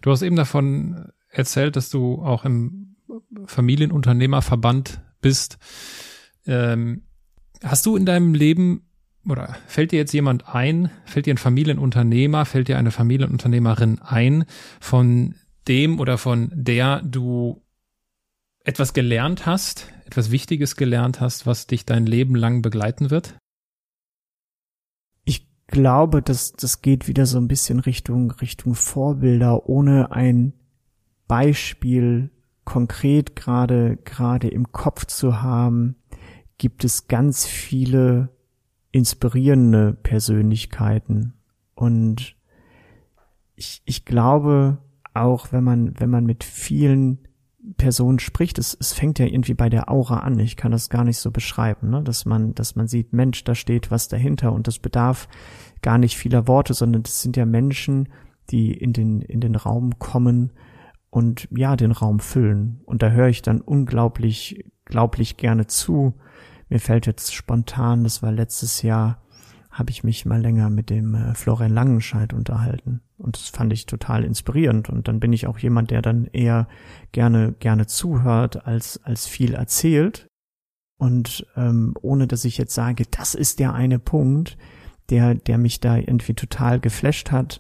Du hast eben davon erzählt, dass du auch im Familienunternehmerverband bist. Ähm, hast du in deinem Leben oder fällt dir jetzt jemand ein, fällt dir ein Familienunternehmer, fällt dir eine Familienunternehmerin ein, von dem oder von der du etwas gelernt hast, etwas Wichtiges gelernt hast, was dich dein Leben lang begleiten wird? Ich glaube, dass das geht wieder so ein bisschen Richtung Richtung Vorbilder, ohne ein Beispiel konkret gerade gerade im Kopf zu haben, gibt es ganz viele inspirierende Persönlichkeiten und ich, ich glaube auch, wenn man wenn man mit vielen Person spricht, es, es fängt ja irgendwie bei der Aura an. Ich kann das gar nicht so beschreiben, ne? dass man, dass man sieht, Mensch, da steht was dahinter und das bedarf gar nicht vieler Worte, sondern das sind ja Menschen, die in den, in den Raum kommen und ja, den Raum füllen. Und da höre ich dann unglaublich, glaublich gerne zu. Mir fällt jetzt spontan, das war letztes Jahr, habe ich mich mal länger mit dem äh, Florian Langenscheid unterhalten. Und das fand ich total inspirierend. Und dann bin ich auch jemand, der dann eher gerne, gerne zuhört, als, als viel erzählt. Und ähm, ohne dass ich jetzt sage, das ist der eine Punkt, der, der mich da irgendwie total geflasht hat,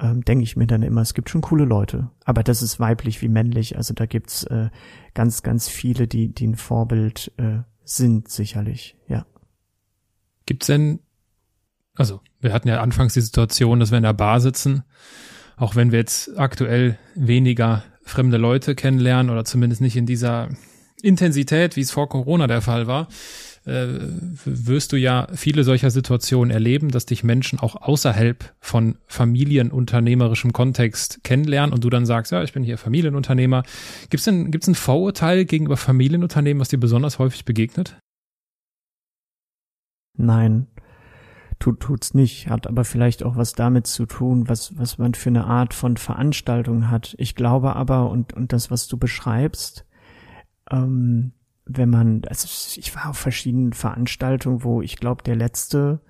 ähm, denke ich mir dann immer, es gibt schon coole Leute. Aber das ist weiblich wie männlich. Also da gibt's äh, ganz, ganz viele, die, die ein Vorbild äh, sind, sicherlich, ja. Gibt's denn also wir hatten ja anfangs die Situation, dass wir in der Bar sitzen, auch wenn wir jetzt aktuell weniger fremde Leute kennenlernen oder zumindest nicht in dieser Intensität, wie es vor Corona der Fall war, äh, wirst du ja viele solcher Situationen erleben, dass dich Menschen auch außerhalb von familienunternehmerischem Kontext kennenlernen und du dann sagst, ja, ich bin hier Familienunternehmer. Gibt es denn gibt's ein Vorurteil gegenüber Familienunternehmen, was dir besonders häufig begegnet? Nein, tut tut's nicht, hat aber vielleicht auch was damit zu tun, was was man für eine Art von Veranstaltung hat. Ich glaube aber und und das, was du beschreibst, ähm, wenn man, also ich war auf verschiedenen Veranstaltungen, wo ich glaube, der letzte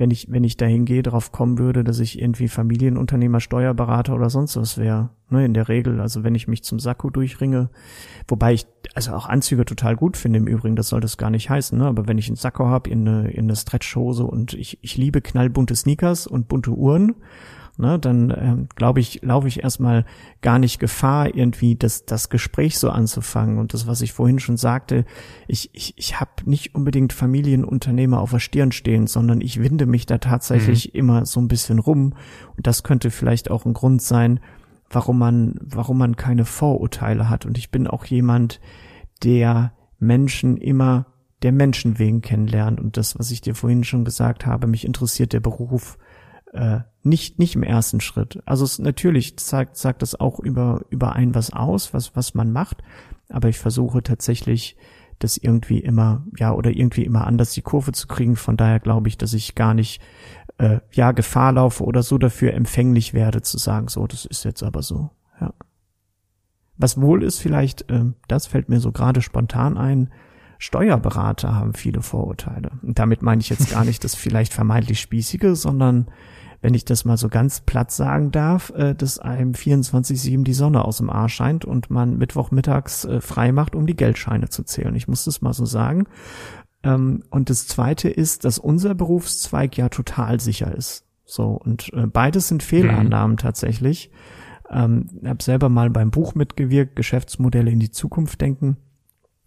wenn ich, wenn ich dahin gehe, darauf kommen würde, dass ich irgendwie Familienunternehmer, Steuerberater oder sonst was wäre. Ne, in der Regel, also wenn ich mich zum Sakko durchringe, wobei ich also auch Anzüge total gut finde im Übrigen, das soll das gar nicht heißen, ne? aber wenn ich einen Sakko habe in eine, in eine Stretchhose und ich, ich liebe knallbunte Sneakers und bunte Uhren ne, dann ähm, glaube ich, laufe ich erstmal gar nicht Gefahr, irgendwie das, das Gespräch so anzufangen. Und das, was ich vorhin schon sagte, ich, ich, ich habe nicht unbedingt Familienunternehmer auf der Stirn stehen, sondern ich winde mich da tatsächlich mhm. immer so ein bisschen rum. Und das könnte vielleicht auch ein Grund sein, warum man, warum man keine Vorurteile hat. Und ich bin auch jemand, der Menschen immer der Menschen wegen kennenlernt. Und das, was ich dir vorhin schon gesagt habe, mich interessiert der Beruf äh, nicht nicht im ersten Schritt. Also es, natürlich sagt sagt das auch über über ein was aus, was was man macht, aber ich versuche tatsächlich das irgendwie immer ja oder irgendwie immer anders die Kurve zu kriegen. Von daher glaube ich, dass ich gar nicht äh, ja Gefahr laufe oder so dafür empfänglich werde zu sagen, so das ist jetzt aber so. Ja. Was wohl ist vielleicht, äh, das fällt mir so gerade spontan ein. Steuerberater haben viele Vorurteile. Und damit meine ich jetzt gar nicht das <laughs> vielleicht vermeintlich spießige, sondern wenn ich das mal so ganz platt sagen darf, äh, dass einem 24-7 die Sonne aus dem Arsch scheint und man Mittwochmittags äh, frei macht, um die Geldscheine zu zählen. Ich muss das mal so sagen. Ähm, und das zweite ist, dass unser Berufszweig ja total sicher ist. So, und äh, beides sind Fehlannahmen mhm. tatsächlich. Ähm, habe selber mal beim Buch mitgewirkt, Geschäftsmodelle in die Zukunft denken.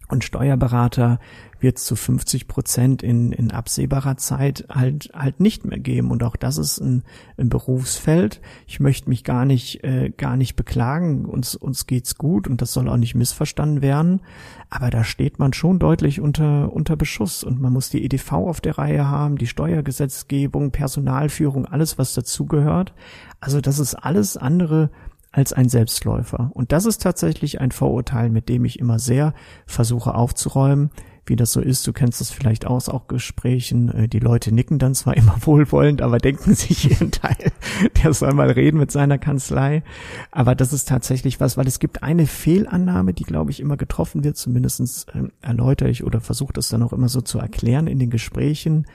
Und Steuerberater wird zu 50 Prozent in, in absehbarer Zeit halt halt nicht mehr geben. Und auch das ist ein, ein Berufsfeld. Ich möchte mich gar nicht äh, gar nicht beklagen. Uns uns geht's gut und das soll auch nicht missverstanden werden. Aber da steht man schon deutlich unter unter Beschuss und man muss die EDV auf der Reihe haben, die Steuergesetzgebung, Personalführung, alles was dazugehört. Also das ist alles andere als ein Selbstläufer. Und das ist tatsächlich ein Vorurteil, mit dem ich immer sehr versuche aufzuräumen wie das so ist. Du kennst das vielleicht aus, auch Gesprächen. Äh, die Leute nicken dann zwar <laughs> immer wohlwollend, aber denken sich ihren Teil, der soll mal reden mit seiner Kanzlei. Aber das ist tatsächlich was, weil es gibt eine Fehlannahme, die, glaube ich, immer getroffen wird. Zumindestens äh, erläutere ich oder versuche das dann auch immer so zu erklären in den Gesprächen.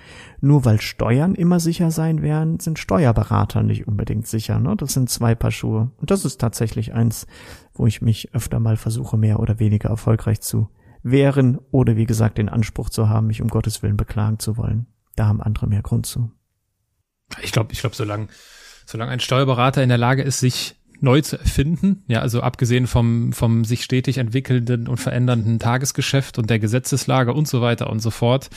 Nur weil Steuern immer sicher sein werden, sind Steuerberater nicht unbedingt sicher. Ne? Das sind zwei Paar Schuhe. Und das ist tatsächlich eins, wo ich mich öfter mal versuche, mehr oder weniger erfolgreich zu wären oder wie gesagt den Anspruch zu haben, mich um Gottes Willen beklagen zu wollen. Da haben andere mehr Grund zu. Ich glaube, ich glaube, solange, solange ein Steuerberater in der Lage ist, sich neu zu erfinden, ja, also abgesehen vom, vom sich stetig entwickelnden und verändernden Tagesgeschäft und der Gesetzeslage und so weiter und so fort,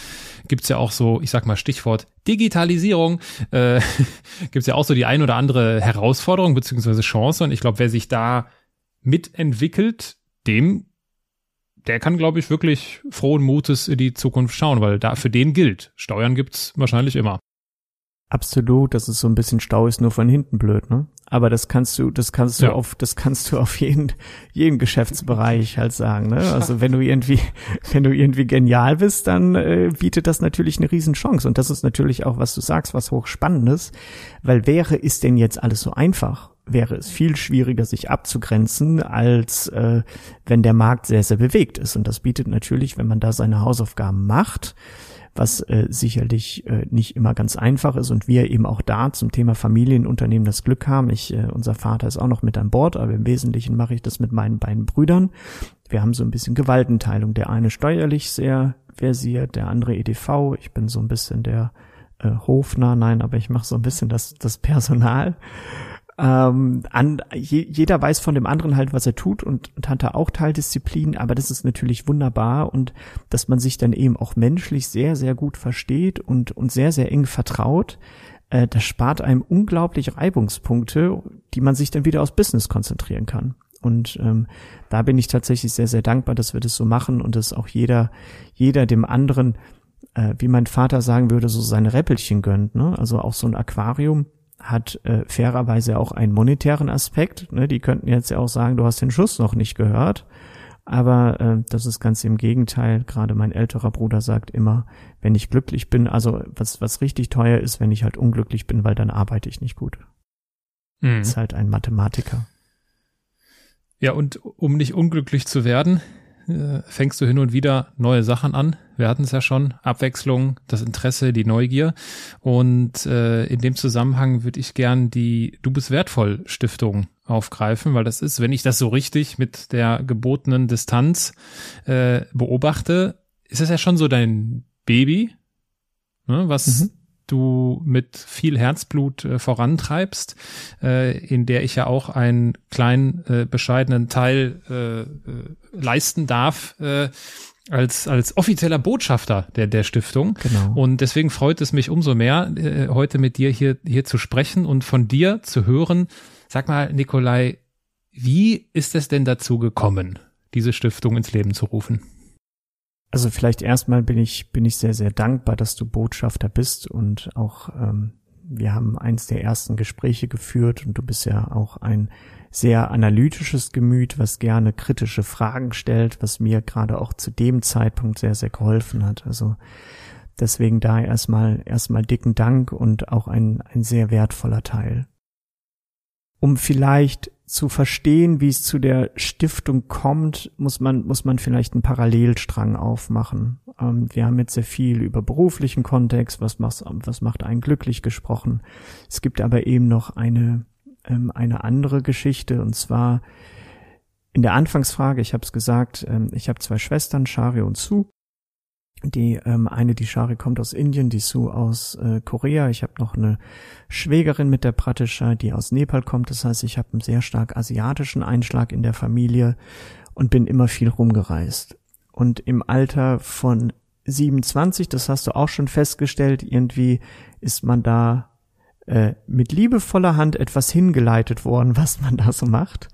gibt's ja auch so, ich sag mal Stichwort Digitalisierung, äh, <laughs> gibt's ja auch so die ein oder andere Herausforderung beziehungsweise Chance und ich glaube, wer sich da mitentwickelt, dem der kann, glaube ich, wirklich frohen Mutes in die Zukunft schauen, weil da für den gilt. Steuern gibt's wahrscheinlich immer. Absolut, dass es so ein bisschen Stau ist, nur von hinten blöd, ne? Aber das kannst du, das kannst du ja. auf, das kannst du auf jeden, jeden Geschäftsbereich halt sagen, ne? Also wenn du irgendwie, <laughs> wenn du irgendwie genial bist, dann äh, bietet das natürlich eine Riesenchance. Und das ist natürlich auch, was du sagst, was hochspannendes, weil wäre ist denn jetzt alles so einfach? Wäre es viel schwieriger, sich abzugrenzen, als äh, wenn der Markt sehr, sehr bewegt ist. Und das bietet natürlich, wenn man da seine Hausaufgaben macht, was äh, sicherlich äh, nicht immer ganz einfach ist und wir eben auch da zum Thema Familienunternehmen das Glück haben. Ich, äh, unser Vater ist auch noch mit an Bord, aber im Wesentlichen mache ich das mit meinen beiden Brüdern. Wir haben so ein bisschen Gewaltenteilung. Der eine steuerlich sehr versiert, der andere EDV. Ich bin so ein bisschen der äh, Hofner, nein, aber ich mache so ein bisschen das, das Personal. Ähm, an, je, jeder weiß von dem anderen halt, was er tut und, und hat da auch Teildisziplin, aber das ist natürlich wunderbar und dass man sich dann eben auch menschlich sehr, sehr gut versteht und, und sehr, sehr eng vertraut, äh, das spart einem unglaublich Reibungspunkte, die man sich dann wieder aus Business konzentrieren kann. Und ähm, da bin ich tatsächlich sehr, sehr dankbar, dass wir das so machen und dass auch jeder, jeder dem anderen, äh, wie mein Vater sagen würde, so seine Räppelchen gönnt. Ne? Also auch so ein Aquarium hat äh, fairerweise auch einen monetären Aspekt. Ne? Die könnten jetzt ja auch sagen, du hast den Schuss noch nicht gehört. Aber äh, das ist ganz im Gegenteil. Gerade mein älterer Bruder sagt immer, wenn ich glücklich bin, also was, was richtig teuer ist, wenn ich halt unglücklich bin, weil dann arbeite ich nicht gut. Mhm. Ist halt ein Mathematiker. Ja, und um nicht unglücklich zu werden, äh, fängst du hin und wieder neue Sachen an. Wir hatten es ja schon, Abwechslung, das Interesse, die Neugier. Und äh, in dem Zusammenhang würde ich gern die Du bist wertvoll Stiftung aufgreifen, weil das ist, wenn ich das so richtig mit der gebotenen Distanz äh, beobachte, ist das ja schon so dein Baby, ne, was mhm du mit viel Herzblut äh, vorantreibst, äh, in der ich ja auch einen kleinen äh, bescheidenen Teil äh, äh, leisten darf. Äh, als, als offizieller Botschafter der, der Stiftung. Genau. Und deswegen freut es mich umso mehr, äh, heute mit dir hier, hier zu sprechen und von dir zu hören. Sag mal, Nikolai, wie ist es denn dazu gekommen, diese Stiftung ins Leben zu rufen? Also vielleicht erstmal bin ich, bin ich sehr, sehr dankbar, dass du Botschafter bist und auch ähm, wir haben eins der ersten Gespräche geführt und du bist ja auch ein sehr analytisches Gemüt, was gerne kritische Fragen stellt, was mir gerade auch zu dem Zeitpunkt sehr, sehr geholfen hat. Also deswegen da erstmal, erstmal dicken Dank und auch ein, ein sehr wertvoller Teil. Um vielleicht zu verstehen, wie es zu der Stiftung kommt, muss man, muss man vielleicht einen Parallelstrang aufmachen. Ähm, wir haben jetzt sehr viel über beruflichen Kontext, was macht, was macht einen glücklich gesprochen. Es gibt aber eben noch eine, ähm, eine andere Geschichte und zwar in der Anfangsfrage, ich habe es gesagt, ähm, ich habe zwei Schwestern, Shari und Su. Die ähm, eine, die Shari kommt aus Indien, die Su aus äh, Korea. Ich habe noch eine Schwägerin mit der Pratischa, die aus Nepal kommt. Das heißt, ich habe einen sehr stark asiatischen Einschlag in der Familie und bin immer viel rumgereist. Und im Alter von 27, das hast du auch schon festgestellt, irgendwie ist man da äh, mit liebevoller Hand etwas hingeleitet worden, <laughs> was man da so macht,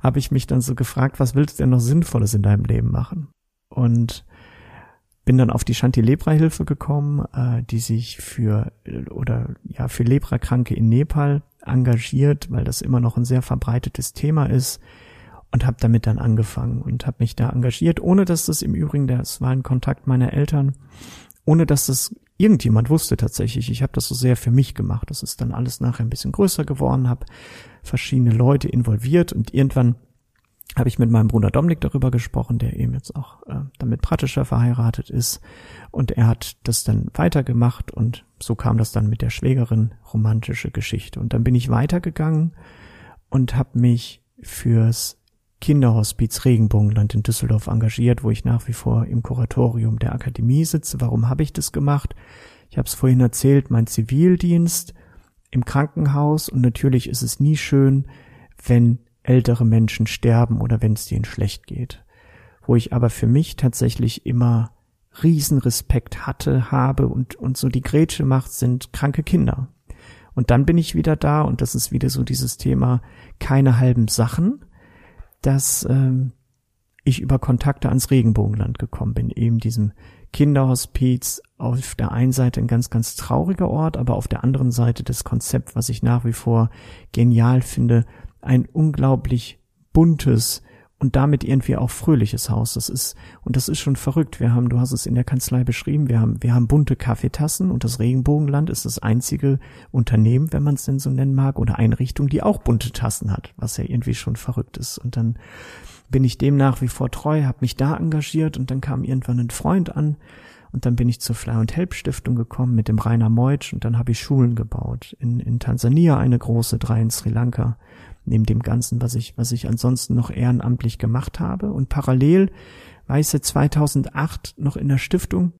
habe ich mich dann so gefragt, was willst du denn noch Sinnvolles in deinem Leben machen? Und bin dann auf die Shanti Lepra Hilfe gekommen, äh, die sich für oder ja für Leprakranke in Nepal engagiert, weil das immer noch ein sehr verbreitetes Thema ist und habe damit dann angefangen und habe mich da engagiert, ohne dass das im Übrigen, das war ein Kontakt meiner Eltern, ohne dass das irgendjemand wusste tatsächlich. Ich habe das so sehr für mich gemacht. Das ist dann alles nachher ein bisschen größer geworden, habe verschiedene Leute involviert und irgendwann habe ich mit meinem Bruder Dominik darüber gesprochen, der eben jetzt auch äh, damit praktischer verheiratet ist. Und er hat das dann weitergemacht und so kam das dann mit der Schwägerin romantische Geschichte. Und dann bin ich weitergegangen und habe mich fürs Kinderhospiz Regenbogenland in Düsseldorf engagiert, wo ich nach wie vor im Kuratorium der Akademie sitze. Warum habe ich das gemacht? Ich habe es vorhin erzählt, mein Zivildienst im Krankenhaus und natürlich ist es nie schön, wenn ältere Menschen sterben oder wenn es denen schlecht geht. Wo ich aber für mich tatsächlich immer Riesenrespekt hatte, habe und, und so die Grätsche macht, sind kranke Kinder. Und dann bin ich wieder da und das ist wieder so dieses Thema keine halben Sachen, dass ähm, ich über Kontakte ans Regenbogenland gekommen bin, eben diesem Kinderhospiz auf der einen Seite ein ganz, ganz trauriger Ort, aber auf der anderen Seite das Konzept, was ich nach wie vor genial finde, ein unglaublich buntes, und damit irgendwie auch fröhliches Haus. Das ist, und das ist schon verrückt. Wir haben, du hast es in der Kanzlei beschrieben, wir haben, wir haben bunte Kaffeetassen und das Regenbogenland ist das einzige Unternehmen, wenn man es denn so nennen mag, oder Einrichtung, die auch bunte Tassen hat, was ja irgendwie schon verrückt ist. Und dann bin ich dem nach wie vor treu, habe mich da engagiert und dann kam irgendwann ein Freund an und dann bin ich zur Fly und Help Stiftung gekommen mit dem Rainer Meutsch und dann habe ich Schulen gebaut. In, in Tansania eine große, drei in Sri Lanka neben dem Ganzen, was ich, was ich ansonsten noch ehrenamtlich gemacht habe. Und parallel war ich seit 2008 noch in der Stiftung,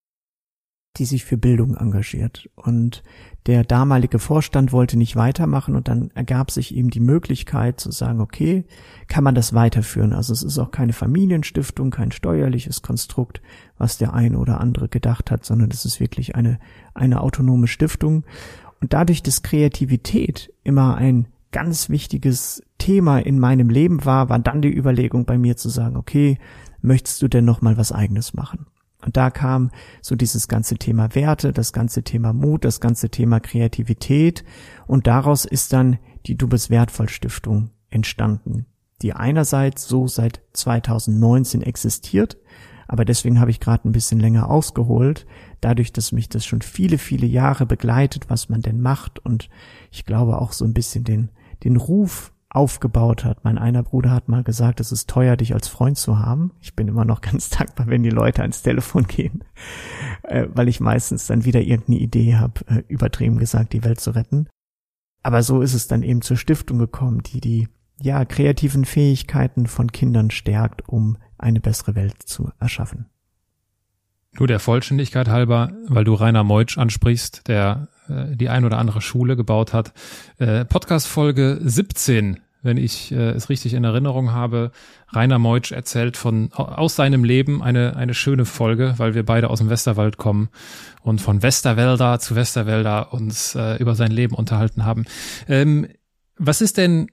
die sich für Bildung engagiert. Und der damalige Vorstand wollte nicht weitermachen und dann ergab sich ihm die Möglichkeit zu sagen, okay, kann man das weiterführen? Also es ist auch keine Familienstiftung, kein steuerliches Konstrukt, was der eine oder andere gedacht hat, sondern es ist wirklich eine, eine autonome Stiftung. Und dadurch, dass Kreativität immer ein ganz wichtiges Thema in meinem Leben war, war dann die Überlegung bei mir zu sagen, okay, möchtest du denn noch mal was eigenes machen? Und da kam so dieses ganze Thema Werte, das ganze Thema Mut, das ganze Thema Kreativität und daraus ist dann die Du bist wertvoll Stiftung entstanden, die einerseits so seit 2019 existiert, aber deswegen habe ich gerade ein bisschen länger ausgeholt, dadurch, dass mich das schon viele, viele Jahre begleitet, was man denn macht und ich glaube auch so ein bisschen den den Ruf aufgebaut hat. Mein einer Bruder hat mal gesagt, es ist teuer, dich als Freund zu haben. Ich bin immer noch <laughs> ganz dankbar, wenn die Leute ans Telefon gehen, äh, weil ich meistens dann wieder irgendeine Idee habe, äh, übertrieben gesagt, die Welt zu retten. Aber so ist es dann eben zur Stiftung gekommen, die die ja kreativen Fähigkeiten von Kindern stärkt, um eine bessere Welt zu erschaffen. Nur der Vollständigkeit halber, weil du Rainer Meutsch ansprichst, der äh, die ein oder andere Schule gebaut hat. Äh, Podcast Folge 17, wenn ich äh, es richtig in Erinnerung habe. Rainer Meutsch erzählt von aus seinem Leben eine eine schöne Folge, weil wir beide aus dem Westerwald kommen und von Westerwälder zu Westerwälder uns äh, über sein Leben unterhalten haben. Ähm, was ist denn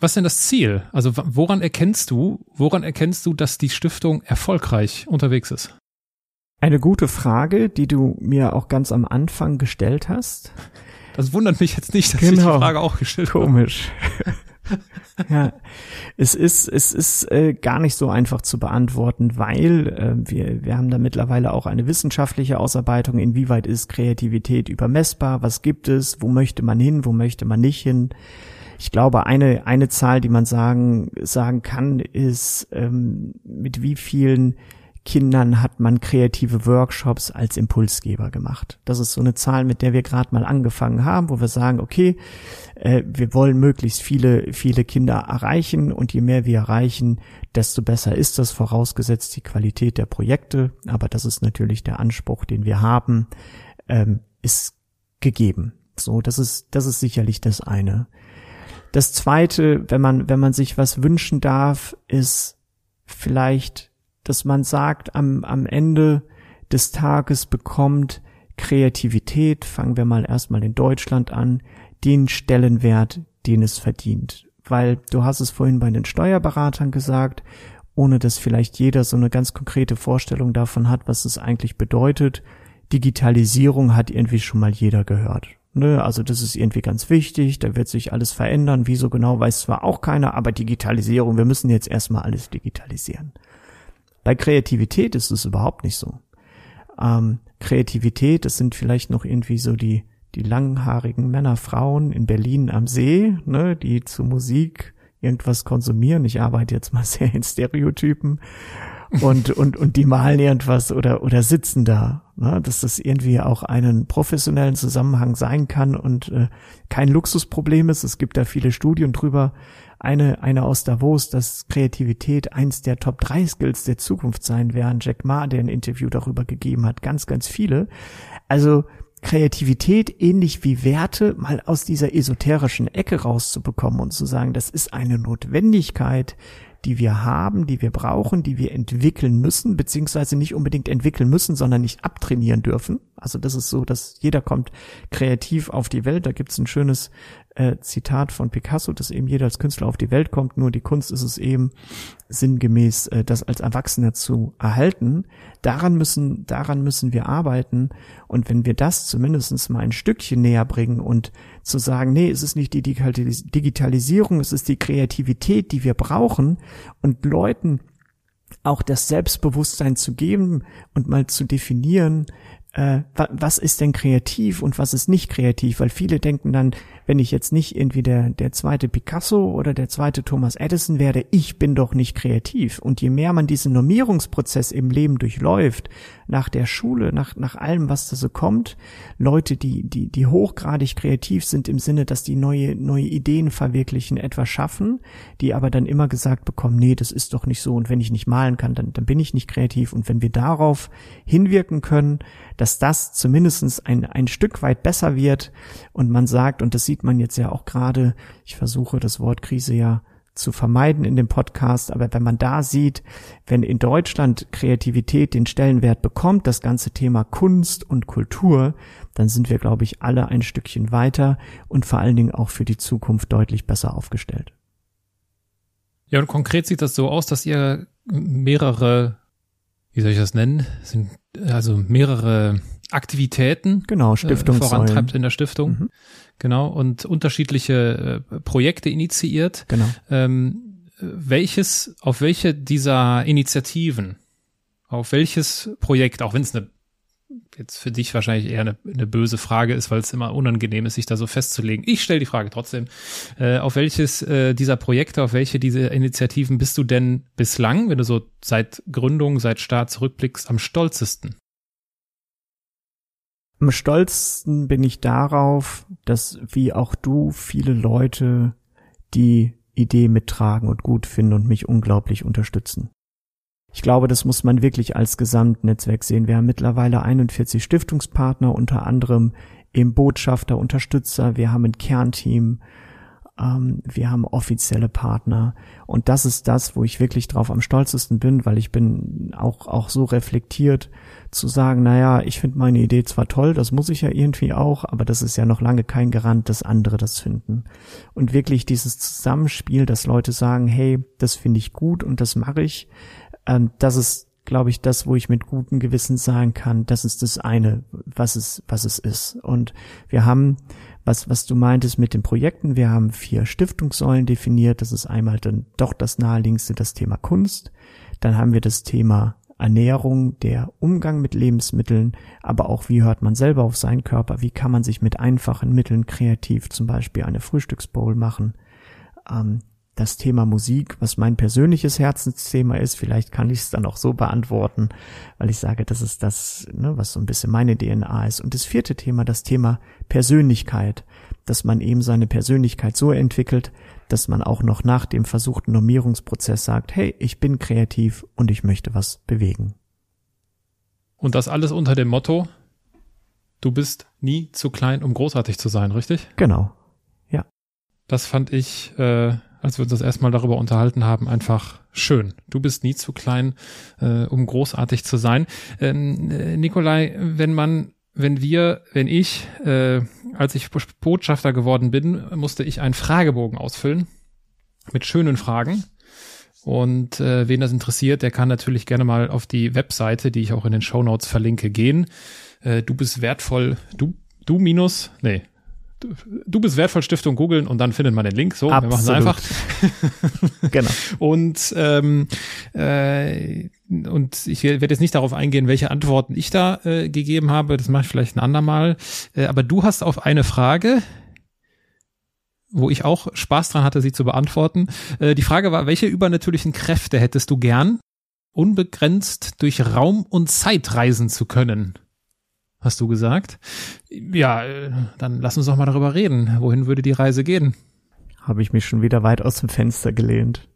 was ist denn das Ziel? Also woran erkennst du, woran erkennst du, dass die Stiftung erfolgreich unterwegs ist? Eine gute Frage, die du mir auch ganz am Anfang gestellt hast. Das wundert mich jetzt nicht, dass genau. ich die genau. Frage auch gestellt habe. Komisch. <laughs> ja, es ist es ist äh, gar nicht so einfach zu beantworten, weil äh, wir wir haben da mittlerweile auch eine wissenschaftliche Ausarbeitung, inwieweit ist Kreativität übermessbar, was gibt es, wo möchte man hin, wo möchte man nicht hin. Ich glaube, eine eine Zahl, die man sagen sagen kann, ist ähm, mit wie vielen Kindern hat man kreative Workshops als Impulsgeber gemacht. Das ist so eine Zahl, mit der wir gerade mal angefangen haben, wo wir sagen, okay, äh, wir wollen möglichst viele, viele Kinder erreichen und je mehr wir erreichen, desto besser ist das, vorausgesetzt die Qualität der Projekte. Aber das ist natürlich der Anspruch, den wir haben, ähm, ist gegeben. So, das ist, das ist sicherlich das eine. Das zweite, wenn man, wenn man sich was wünschen darf, ist vielleicht dass man sagt, am, am Ende des Tages bekommt Kreativität, fangen wir mal erstmal in Deutschland an, den Stellenwert, den es verdient. Weil du hast es vorhin bei den Steuerberatern gesagt, ohne dass vielleicht jeder so eine ganz konkrete Vorstellung davon hat, was es eigentlich bedeutet. Digitalisierung hat irgendwie schon mal jeder gehört. Ne, also das ist irgendwie ganz wichtig, da wird sich alles verändern. Wieso genau weiß zwar auch keiner, aber Digitalisierung, wir müssen jetzt erstmal alles digitalisieren. Bei Kreativität ist es überhaupt nicht so. Ähm, Kreativität, das sind vielleicht noch irgendwie so die, die langhaarigen Männer, Frauen in Berlin am See, ne, die zu Musik irgendwas konsumieren. Ich arbeite jetzt mal <laughs> sehr in Stereotypen und, und, und die malen irgendwas oder, oder sitzen da, ne, dass das irgendwie auch einen professionellen Zusammenhang sein kann und äh, kein Luxusproblem ist. Es gibt da viele Studien drüber, eine, eine aus Davos, dass Kreativität eins der Top 3 Skills der Zukunft sein werden. Jack Ma, der ein Interview darüber gegeben hat, ganz, ganz viele. Also Kreativität ähnlich wie Werte mal aus dieser esoterischen Ecke rauszubekommen und zu sagen, das ist eine Notwendigkeit, die wir haben, die wir brauchen, die wir entwickeln müssen, beziehungsweise nicht unbedingt entwickeln müssen, sondern nicht abtrainieren dürfen. Also das ist so, dass jeder kommt kreativ auf die Welt. Da gibt's ein schönes äh, Zitat von Picasso, dass eben jeder als Künstler auf die Welt kommt, nur die Kunst ist es eben sinngemäß, äh, das als Erwachsener zu erhalten. Daran müssen, daran müssen wir arbeiten. Und wenn wir das zumindest mal ein Stückchen näher bringen und zu sagen, nee, es ist nicht die Digitalisierung, es ist die Kreativität, die wir brauchen und Leuten auch das Selbstbewusstsein zu geben und mal zu definieren, äh, was ist denn kreativ und was ist nicht kreativ, weil viele denken dann, wenn ich jetzt nicht irgendwie der, der zweite Picasso oder der zweite Thomas Edison werde, ich bin doch nicht kreativ. Und je mehr man diesen Normierungsprozess im Leben durchläuft, nach der Schule, nach, nach allem, was da so kommt, Leute, die, die, die hochgradig kreativ sind im Sinne, dass die neue, neue Ideen verwirklichen, etwas schaffen, die aber dann immer gesagt bekommen, nee, das ist doch nicht so und wenn ich nicht malen kann, dann, dann bin ich nicht kreativ. Und wenn wir darauf hinwirken können, dass das zumindestens ein, ein Stück weit besser wird und man sagt, und das sieht man jetzt ja auch gerade, ich versuche das Wort Krise ja zu vermeiden in dem Podcast, aber wenn man da sieht, wenn in Deutschland Kreativität den Stellenwert bekommt, das ganze Thema Kunst und Kultur, dann sind wir, glaube ich, alle ein Stückchen weiter und vor allen Dingen auch für die Zukunft deutlich besser aufgestellt. Ja, und konkret sieht das so aus, dass ihr mehrere wie soll ich das nennen? Sind also mehrere Aktivitäten genau, Stiftung äh, vorantreibt in der Stiftung. Mhm. Genau, und unterschiedliche äh, Projekte initiiert. Genau. Ähm, welches, auf welche dieser Initiativen, auf welches Projekt, auch wenn es eine jetzt für dich wahrscheinlich eher eine, eine böse Frage ist, weil es immer unangenehm ist, sich da so festzulegen. Ich stelle die Frage trotzdem. Äh, auf welches äh, dieser Projekte, auf welche dieser Initiativen bist du denn bislang, wenn du so seit Gründung, seit Start zurückblickst, am stolzesten? Am stolzesten bin ich darauf, dass wie auch du viele Leute die Idee mittragen und gut finden und mich unglaublich unterstützen. Ich glaube, das muss man wirklich als Gesamtnetzwerk sehen. Wir haben mittlerweile 41 Stiftungspartner, unter anderem eben Botschafter, Unterstützer. Wir haben ein Kernteam. Ähm, wir haben offizielle Partner. Und das ist das, wo ich wirklich drauf am stolzesten bin, weil ich bin auch, auch so reflektiert zu sagen, naja, ich finde meine Idee zwar toll, das muss ich ja irgendwie auch, aber das ist ja noch lange kein Garant, dass andere das finden. Und wirklich dieses Zusammenspiel, dass Leute sagen, hey, das finde ich gut und das mache ich, ähm, das ist, glaube ich, das, wo ich mit gutem Gewissen sagen kann, das ist das eine, was es, was es ist. Und wir haben, was, was du meintest mit den Projekten, wir haben vier Stiftungssäulen definiert. Das ist einmal dann doch das naheliegendste, das Thema Kunst. Dann haben wir das Thema Ernährung, der Umgang mit Lebensmitteln, aber auch wie hört man selber auf seinen Körper, wie kann man sich mit einfachen Mitteln kreativ zum Beispiel eine Frühstücksbowl machen. Ähm, das Thema Musik, was mein persönliches Herzensthema ist. Vielleicht kann ich es dann auch so beantworten, weil ich sage, das ist das, ne, was so ein bisschen meine DNA ist. Und das vierte Thema, das Thema Persönlichkeit, dass man eben seine Persönlichkeit so entwickelt, dass man auch noch nach dem versuchten Normierungsprozess sagt, hey, ich bin kreativ und ich möchte was bewegen. Und das alles unter dem Motto, du bist nie zu klein, um großartig zu sein, richtig? Genau. Ja. Das fand ich äh, als wir uns das erstmal darüber unterhalten haben, einfach schön. Du bist nie zu klein, äh, um großartig zu sein. Ähm, äh, Nikolai, wenn man, wenn wir, wenn ich, äh, als ich Botschafter geworden bin, musste ich einen Fragebogen ausfüllen mit schönen Fragen. Und äh, wen das interessiert, der kann natürlich gerne mal auf die Webseite, die ich auch in den Show Notes verlinke, gehen. Äh, du bist wertvoll, du, du minus, nee, du bist wertvoll Stiftung googeln und dann findet man den Link. So, Absolut. wir machen es einfach. <laughs> <laughs> genau. Und ähm, äh, und ich werde jetzt nicht darauf eingehen, welche Antworten ich da äh, gegeben habe. Das mache ich vielleicht ein andermal. Äh, aber du hast auf eine Frage, wo ich auch Spaß dran hatte, sie zu beantworten. Äh, die Frage war, welche übernatürlichen Kräfte hättest du gern, unbegrenzt durch Raum und Zeit reisen zu können? Hast du gesagt. Ja, äh, dann lass uns doch mal darüber reden. Wohin würde die Reise gehen? Habe ich mich schon wieder weit aus dem Fenster gelehnt.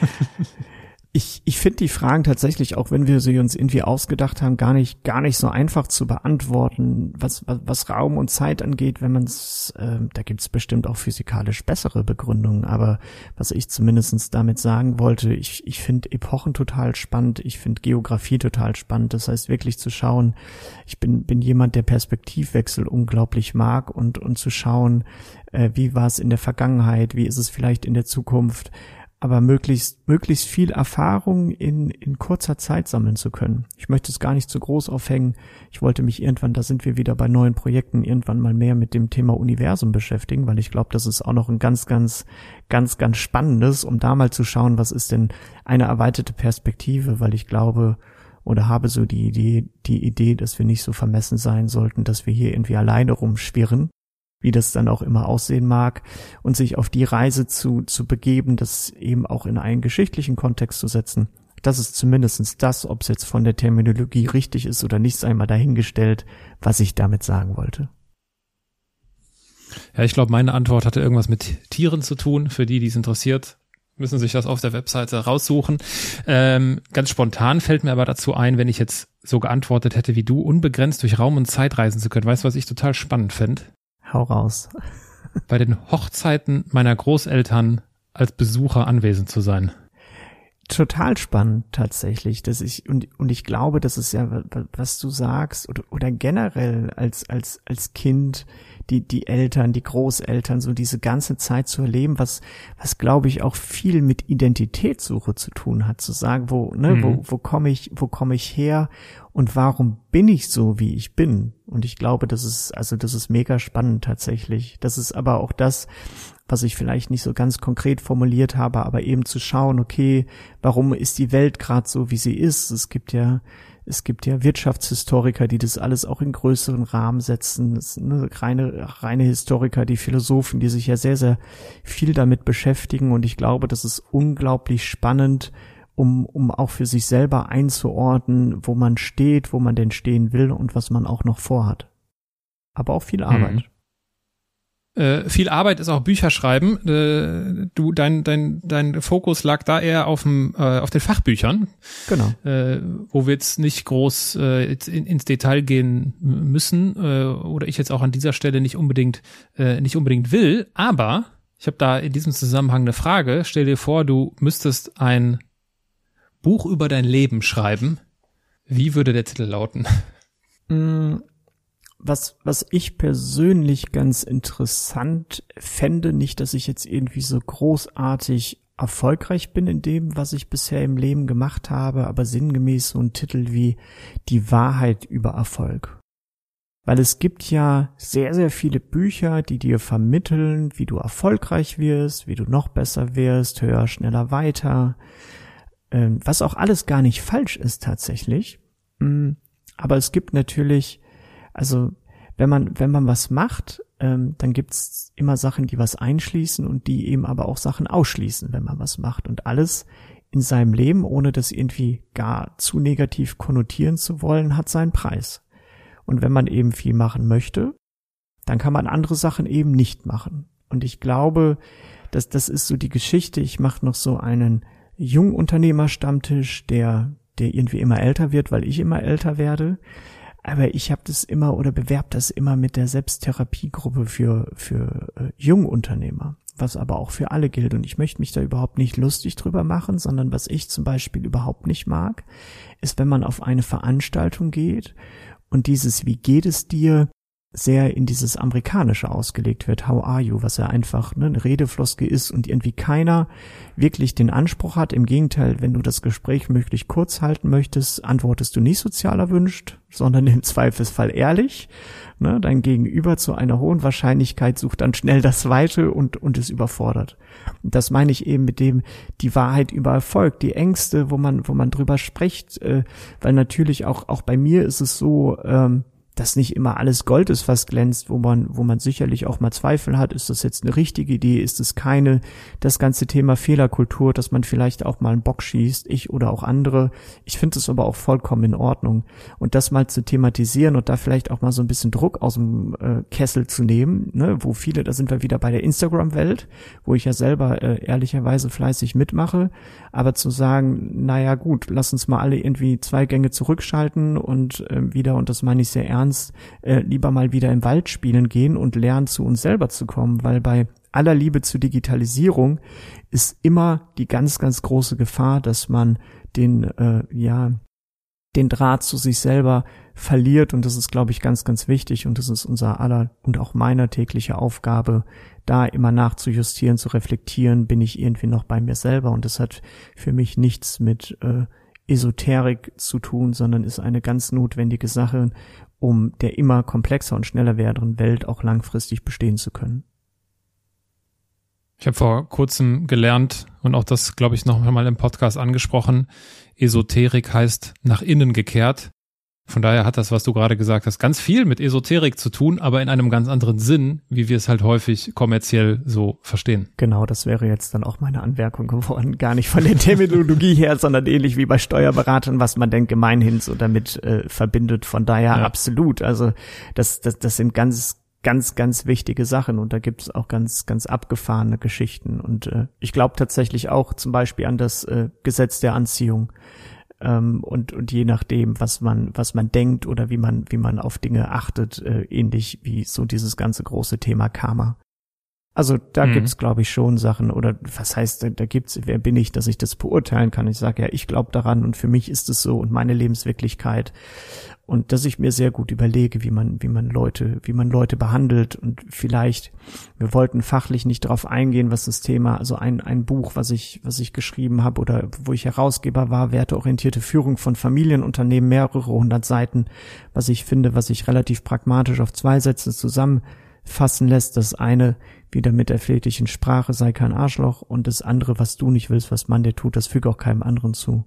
<laughs> ich, ich finde die Fragen tatsächlich, auch wenn wir sie uns irgendwie ausgedacht haben, gar nicht, gar nicht so einfach zu beantworten, was, was, was Raum und Zeit angeht, wenn man es, äh, da gibt es bestimmt auch physikalisch bessere Begründungen, aber was ich zumindestens damit sagen wollte, ich, ich finde Epochen total spannend, ich finde Geografie total spannend, das heißt wirklich zu schauen, ich bin, bin jemand, der Perspektivwechsel unglaublich mag und, und zu schauen, äh, wie war es in der Vergangenheit, wie ist es vielleicht in der Zukunft, aber möglichst, möglichst viel Erfahrung in, in kurzer Zeit sammeln zu können. Ich möchte es gar nicht zu groß aufhängen. Ich wollte mich irgendwann, da sind wir wieder bei neuen Projekten, irgendwann mal mehr mit dem Thema Universum beschäftigen, weil ich glaube, das ist auch noch ein ganz, ganz, ganz, ganz spannendes, um da mal zu schauen, was ist denn eine erweiterte Perspektive, weil ich glaube, oder habe so die Idee, die Idee, dass wir nicht so vermessen sein sollten, dass wir hier irgendwie alleine rumschwirren, wie das dann auch immer aussehen mag, und sich auf die Reise zu, zu begeben, das eben auch in einen geschichtlichen Kontext zu setzen. Das ist zumindestens das, ob es jetzt von der Terminologie richtig ist oder nicht, einmal dahingestellt, was ich damit sagen wollte. Ja, ich glaube, meine Antwort hatte irgendwas mit Tieren zu tun. Für die, die es interessiert, müssen sich das auf der Webseite raussuchen. Ähm, ganz spontan fällt mir aber dazu ein, wenn ich jetzt so geantwortet hätte wie du, unbegrenzt durch Raum und Zeit reisen zu können. Weißt du, was ich total spannend fände? Hau raus. Bei den Hochzeiten meiner Großeltern als Besucher anwesend zu sein. Total spannend tatsächlich, dass ich und und ich glaube, das ist ja was du sagst oder oder generell als als als Kind die die Eltern, die Großeltern so diese ganze Zeit zu erleben, was was glaube ich auch viel mit Identitätssuche zu tun hat, zu sagen, wo ne, mhm. wo wo komme ich wo komme ich her und warum bin ich so, wie ich bin? Und ich glaube, das ist, also das ist mega spannend tatsächlich. Das ist aber auch das, was ich vielleicht nicht so ganz konkret formuliert habe, aber eben zu schauen, okay, warum ist die Welt gerade so, wie sie ist? Es gibt ja, es gibt ja Wirtschaftshistoriker, die das alles auch in größeren Rahmen setzen. Das sind ne, reine, reine Historiker, die Philosophen, die sich ja sehr, sehr viel damit beschäftigen. Und ich glaube, das ist unglaublich spannend, um, um auch für sich selber einzuordnen, wo man steht, wo man denn stehen will und was man auch noch vorhat. Aber auch viel Arbeit. Mhm. Äh, viel Arbeit ist auch Bücher schreiben. Äh, du, dein, dein, dein Fokus lag da eher auf, dem, äh, auf den Fachbüchern. Genau. Äh, wo wir jetzt nicht groß äh, jetzt in, ins Detail gehen müssen äh, oder ich jetzt auch an dieser Stelle nicht unbedingt, nicht unbedingt will. Aber ich habe da in diesem Zusammenhang eine Frage. Stell dir vor, du müsstest ein Buch über dein Leben schreiben. Wie würde der Titel lauten? Was, was ich persönlich ganz interessant fände, nicht, dass ich jetzt irgendwie so großartig erfolgreich bin in dem, was ich bisher im Leben gemacht habe, aber sinngemäß so ein Titel wie Die Wahrheit über Erfolg. Weil es gibt ja sehr, sehr viele Bücher, die dir vermitteln, wie du erfolgreich wirst, wie du noch besser wirst, höher, schneller, weiter, ähm, was auch alles gar nicht falsch ist tatsächlich. Mm, aber es gibt natürlich, also wenn man, wenn man was macht, ähm, dann gibt's immer Sachen, die was einschließen und die eben aber auch Sachen ausschließen, wenn man was macht. Und alles in seinem Leben, ohne das irgendwie gar zu negativ konnotieren zu wollen, hat seinen Preis. Und wenn man eben viel machen möchte, dann kann man andere Sachen eben nicht machen. Und ich glaube, dass das ist so die Geschichte. Ich mache noch so einen Jungunternehmerstammtisch, der, der irgendwie immer älter wird, weil ich immer älter werde. Aber ich habe das immer oder bewerb das immer mit der Selbsttherapiegruppe für, für äh, Jungunternehmer, was aber auch für alle gilt. Und ich möchte mich da überhaupt nicht lustig drüber machen, sondern was ich zum Beispiel überhaupt nicht mag, ist, wenn man auf eine Veranstaltung geht und dieses Wie geht es dir sehr in dieses Amerikanische ausgelegt wird, how are you, was ja einfach ne, eine Redefloske ist und irgendwie keiner wirklich den Anspruch hat. Im Gegenteil, wenn du das Gespräch möglichst kurz halten möchtest, antwortest du nicht sozial erwünscht, sondern im Zweifelsfall ehrlich. Ne, dein Gegenüber zu einer hohen Wahrscheinlichkeit sucht dann schnell das Weite und, und ist überfordert. Und das meine ich eben mit dem, die Wahrheit über Erfolg, die Ängste, wo man, wo man drüber spricht, äh, weil natürlich auch, auch bei mir ist es so, ähm, dass nicht immer alles Gold ist, was glänzt, wo man, wo man sicherlich auch mal Zweifel hat, ist das jetzt eine richtige Idee, ist es keine, das ganze Thema Fehlerkultur, dass man vielleicht auch mal einen Bock schießt, ich oder auch andere. Ich finde es aber auch vollkommen in Ordnung. Und das mal zu thematisieren und da vielleicht auch mal so ein bisschen Druck aus dem äh, Kessel zu nehmen, ne, wo viele, da sind wir wieder bei der Instagram-Welt, wo ich ja selber äh, ehrlicherweise fleißig mitmache, aber zu sagen, naja gut, lass uns mal alle irgendwie zwei Gänge zurückschalten und äh, wieder, und das meine ich sehr ernst, ernst, äh, lieber mal wieder im Wald spielen gehen und lernen, zu uns selber zu kommen, weil bei aller Liebe zur Digitalisierung ist immer die ganz, ganz große Gefahr, dass man den, äh, ja, den Draht zu sich selber verliert. Und das ist, glaube ich, ganz, ganz wichtig. Und das ist unser aller und auch meiner tägliche Aufgabe, da immer nachzujustieren, zu reflektieren, bin ich irgendwie noch bei mir selber. Und das hat für mich nichts mit äh, Esoterik zu tun, sondern ist eine ganz notwendige Sache um der immer komplexer und schneller werdenden Welt auch langfristig bestehen zu können. Ich habe vor kurzem gelernt und auch das, glaube ich, noch einmal im Podcast angesprochen. Esoterik heißt nach innen gekehrt. Von daher hat das, was du gerade gesagt hast, ganz viel mit Esoterik zu tun, aber in einem ganz anderen Sinn, wie wir es halt häufig kommerziell so verstehen. Genau, das wäre jetzt dann auch meine Anmerkung geworden. Gar nicht von der <laughs> Terminologie her, sondern ähnlich wie bei Steuerberatern, was man denn gemeinhin so damit äh, verbindet. Von daher ja. absolut. Also das, das, das sind ganz, ganz, ganz wichtige Sachen und da gibt es auch ganz, ganz abgefahrene Geschichten. Und äh, ich glaube tatsächlich auch zum Beispiel an das äh, Gesetz der Anziehung ähm, und und je nachdem, was man was man denkt oder wie man wie man auf Dinge achtet, äh, ähnlich wie so dieses ganze große Thema Karma. Also da mhm. gibt's glaube ich schon Sachen oder was heißt da gibt's wer bin ich, dass ich das beurteilen kann? Ich sage ja, ich glaube daran und für mich ist es so und meine Lebenswirklichkeit und dass ich mir sehr gut überlege, wie man, wie man Leute, wie man Leute behandelt und vielleicht, wir wollten fachlich nicht darauf eingehen, was das Thema, also ein, ein Buch, was ich, was ich geschrieben habe oder wo ich Herausgeber war, werteorientierte Führung von Familienunternehmen, mehrere hundert Seiten, was ich finde, was sich relativ pragmatisch auf zwei Sätze zusammenfassen lässt. Das eine, wieder mit der flätlichen Sprache, sei kein Arschloch und das andere, was du nicht willst, was man dir tut, das füge auch keinem anderen zu.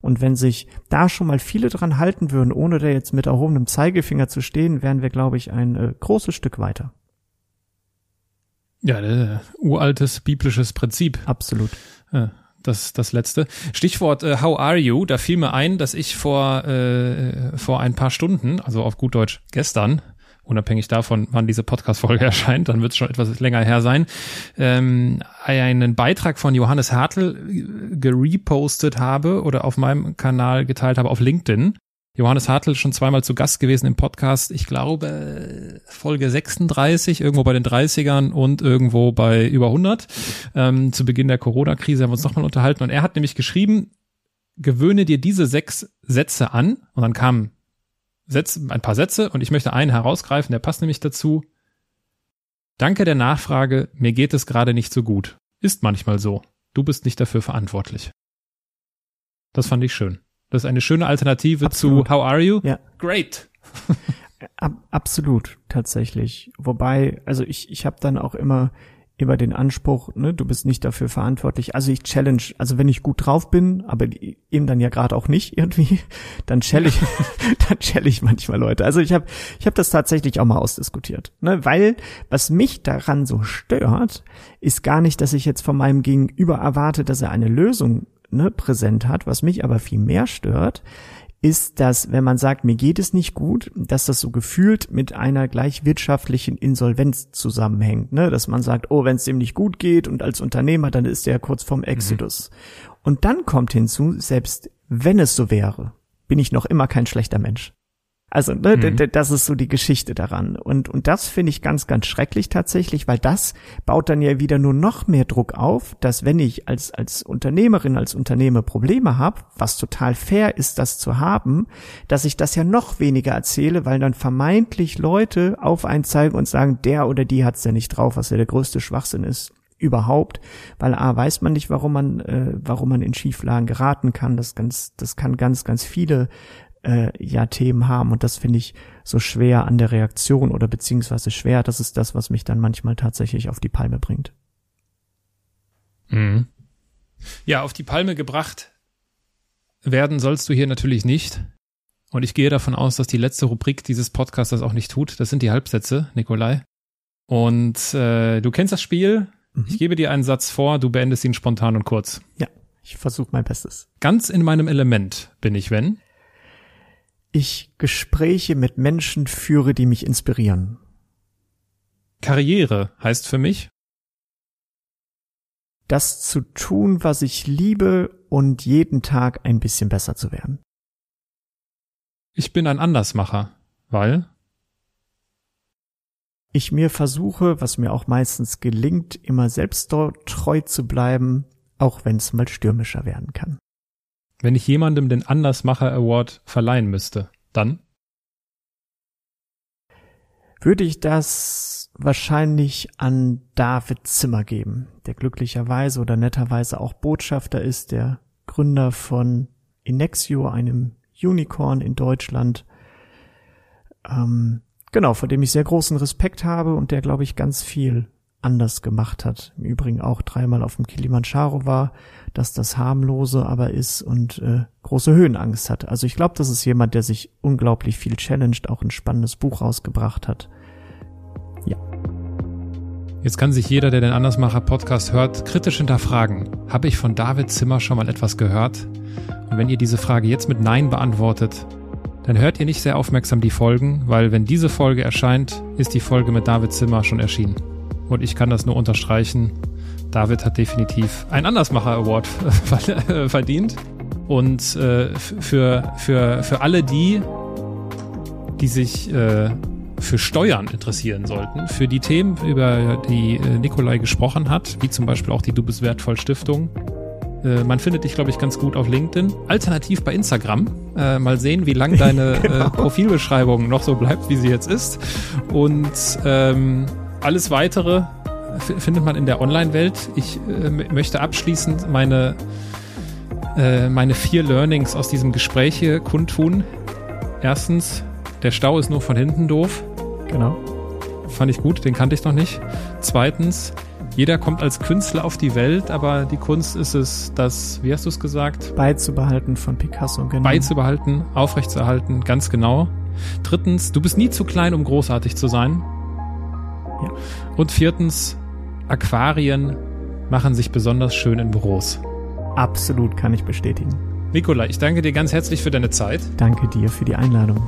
Und wenn sich da schon mal viele dran halten würden, ohne da jetzt mit erhobenem Zeigefinger zu stehen, wären wir, glaube ich, ein äh, großes Stück weiter. Ja, äh, uraltes biblisches Prinzip. Absolut. Ja, das das letzte. Stichwort äh, How are you? Da fiel mir ein, dass ich vor äh, vor ein paar Stunden, also auf gut Deutsch gestern, unabhängig davon, wann diese Podcast-Folge <laughs> erscheint, dann wird es schon etwas länger her sein, ähm, einen Beitrag von Johannes Hartl äh, gerepostet habe oder auf meinem Kanal geteilt habe auf LinkedIn. Johannes Hartl schon zweimal zu Gast gewesen im Podcast, ich glaube Folge 36, irgendwo bei den 30ern und irgendwo bei über 100. Ähm, zu Beginn der Corona-Krise haben wir uns nochmal unterhalten und er hat nämlich geschrieben, gewöhne dir diese sechs Sätze an und dann kamen Sätze, ein paar Sätze und ich möchte einen herausgreifen, der passt nämlich dazu. Danke der Nachfrage, mir geht es gerade nicht so gut. Ist manchmal so. Du bist nicht dafür verantwortlich. Das fand ich schön. Das ist eine schöne Alternative Absolut. zu How are you? Ja. Great. Ab, absolut, tatsächlich. Wobei, also ich, ich habe dann auch immer immer den Anspruch, ne, du bist nicht dafür verantwortlich. Also ich challenge, also wenn ich gut drauf bin, aber eben dann ja gerade auch nicht irgendwie, <laughs> dann challenge ich, <laughs> dann challenge ich manchmal Leute. Also ich habe ich hab das tatsächlich auch mal ausdiskutiert, ne, weil was mich daran so stört, ist gar nicht, dass ich jetzt von meinem Gegenüber erwarte, dass er eine Lösung ne, präsent hat. Was mich aber viel mehr stört, ist, dass wenn man sagt, mir geht es nicht gut, dass das so gefühlt mit einer gleich wirtschaftlichen Insolvenz zusammenhängt. Ne? Dass man sagt, oh, wenn es dem nicht gut geht und als Unternehmer, dann ist er kurz vorm Exodus. Mhm. Und dann kommt hinzu, selbst wenn es so wäre, bin ich noch immer kein schlechter Mensch. Also ne, mhm. das ist so die Geschichte daran. Und, und das finde ich ganz, ganz schrecklich tatsächlich, weil das baut dann ja wieder nur noch mehr Druck auf, dass wenn ich als, als Unternehmerin, als Unternehmer Probleme habe, was total fair ist, das zu haben, dass ich das ja noch weniger erzähle, weil dann vermeintlich Leute auf einen zeigen und sagen, der oder die hat's ja nicht drauf, was ja der größte Schwachsinn ist überhaupt, weil a weiß man nicht, warum man äh, warum man in Schieflagen geraten kann. Das ganz das kann ganz ganz viele äh, ja Themen haben und das finde ich so schwer an der Reaktion oder beziehungsweise schwer, das ist das, was mich dann manchmal tatsächlich auf die Palme bringt. Mhm. Ja, auf die Palme gebracht werden sollst du hier natürlich nicht. Und ich gehe davon aus, dass die letzte Rubrik dieses Podcasts das auch nicht tut. Das sind die Halbsätze, Nikolai. Und äh, du kennst das Spiel. Mhm. Ich gebe dir einen Satz vor, du beendest ihn spontan und kurz. Ja, ich versuche mein Bestes. Ganz in meinem Element bin ich, wenn ich Gespräche mit Menschen führe, die mich inspirieren. Karriere heißt für mich das zu tun, was ich liebe und jeden Tag ein bisschen besser zu werden. Ich bin ein Andersmacher, weil ich mir versuche, was mir auch meistens gelingt, immer selbst treu zu bleiben, auch wenn es mal stürmischer werden kann. Wenn ich jemandem den Andersmacher Award verleihen müsste, dann würde ich das wahrscheinlich an David Zimmer geben, der glücklicherweise oder netterweise auch Botschafter ist, der Gründer von Inexio, einem Unicorn in Deutschland. Ähm, genau, vor dem ich sehr großen Respekt habe und der, glaube ich, ganz viel anders gemacht hat. Im Übrigen auch dreimal auf dem Kilimanjaro war, dass das harmlose aber ist und äh, große Höhenangst hat. Also ich glaube, das ist jemand, der sich unglaublich viel challenged, auch ein spannendes Buch rausgebracht hat. Ja. Jetzt kann sich jeder, der den Andersmacher Podcast hört, kritisch hinterfragen. Habe ich von David Zimmer schon mal etwas gehört? Und wenn ihr diese Frage jetzt mit Nein beantwortet, dann hört ihr nicht sehr aufmerksam die Folgen, weil wenn diese Folge erscheint, ist die Folge mit David Zimmer schon erschienen. Und ich kann das nur unterstreichen. David hat definitiv einen Andersmacher Award <laughs> verdient. Und äh, für, für, für alle die, die sich äh, für Steuern interessieren sollten, für die Themen, über die äh, Nikolai gesprochen hat, wie zum Beispiel auch die Du bist wertvoll Stiftung, äh, man findet dich, glaube ich, ganz gut auf LinkedIn. Alternativ bei Instagram. Äh, mal sehen, wie lang deine genau. <laughs> äh, Profilbeschreibung noch so bleibt, wie sie jetzt ist. Und ähm, alles weitere findet man in der Online-Welt. Ich äh, möchte abschließend meine, äh, meine vier Learnings aus diesem Gespräch hier kundtun. Erstens, der Stau ist nur von hinten doof. Genau. Fand ich gut, den kannte ich noch nicht. Zweitens, jeder kommt als Künstler auf die Welt, aber die Kunst ist es, das, wie hast du es gesagt? Beizubehalten von Picasso, genau. Beizubehalten, aufrechtzuerhalten, ganz genau. Drittens, du bist nie zu klein, um großartig zu sein. Ja. Und viertens, Aquarien machen sich besonders schön in Büros. Absolut kann ich bestätigen. Nikolai, ich danke dir ganz herzlich für deine Zeit. Danke dir für die Einladung.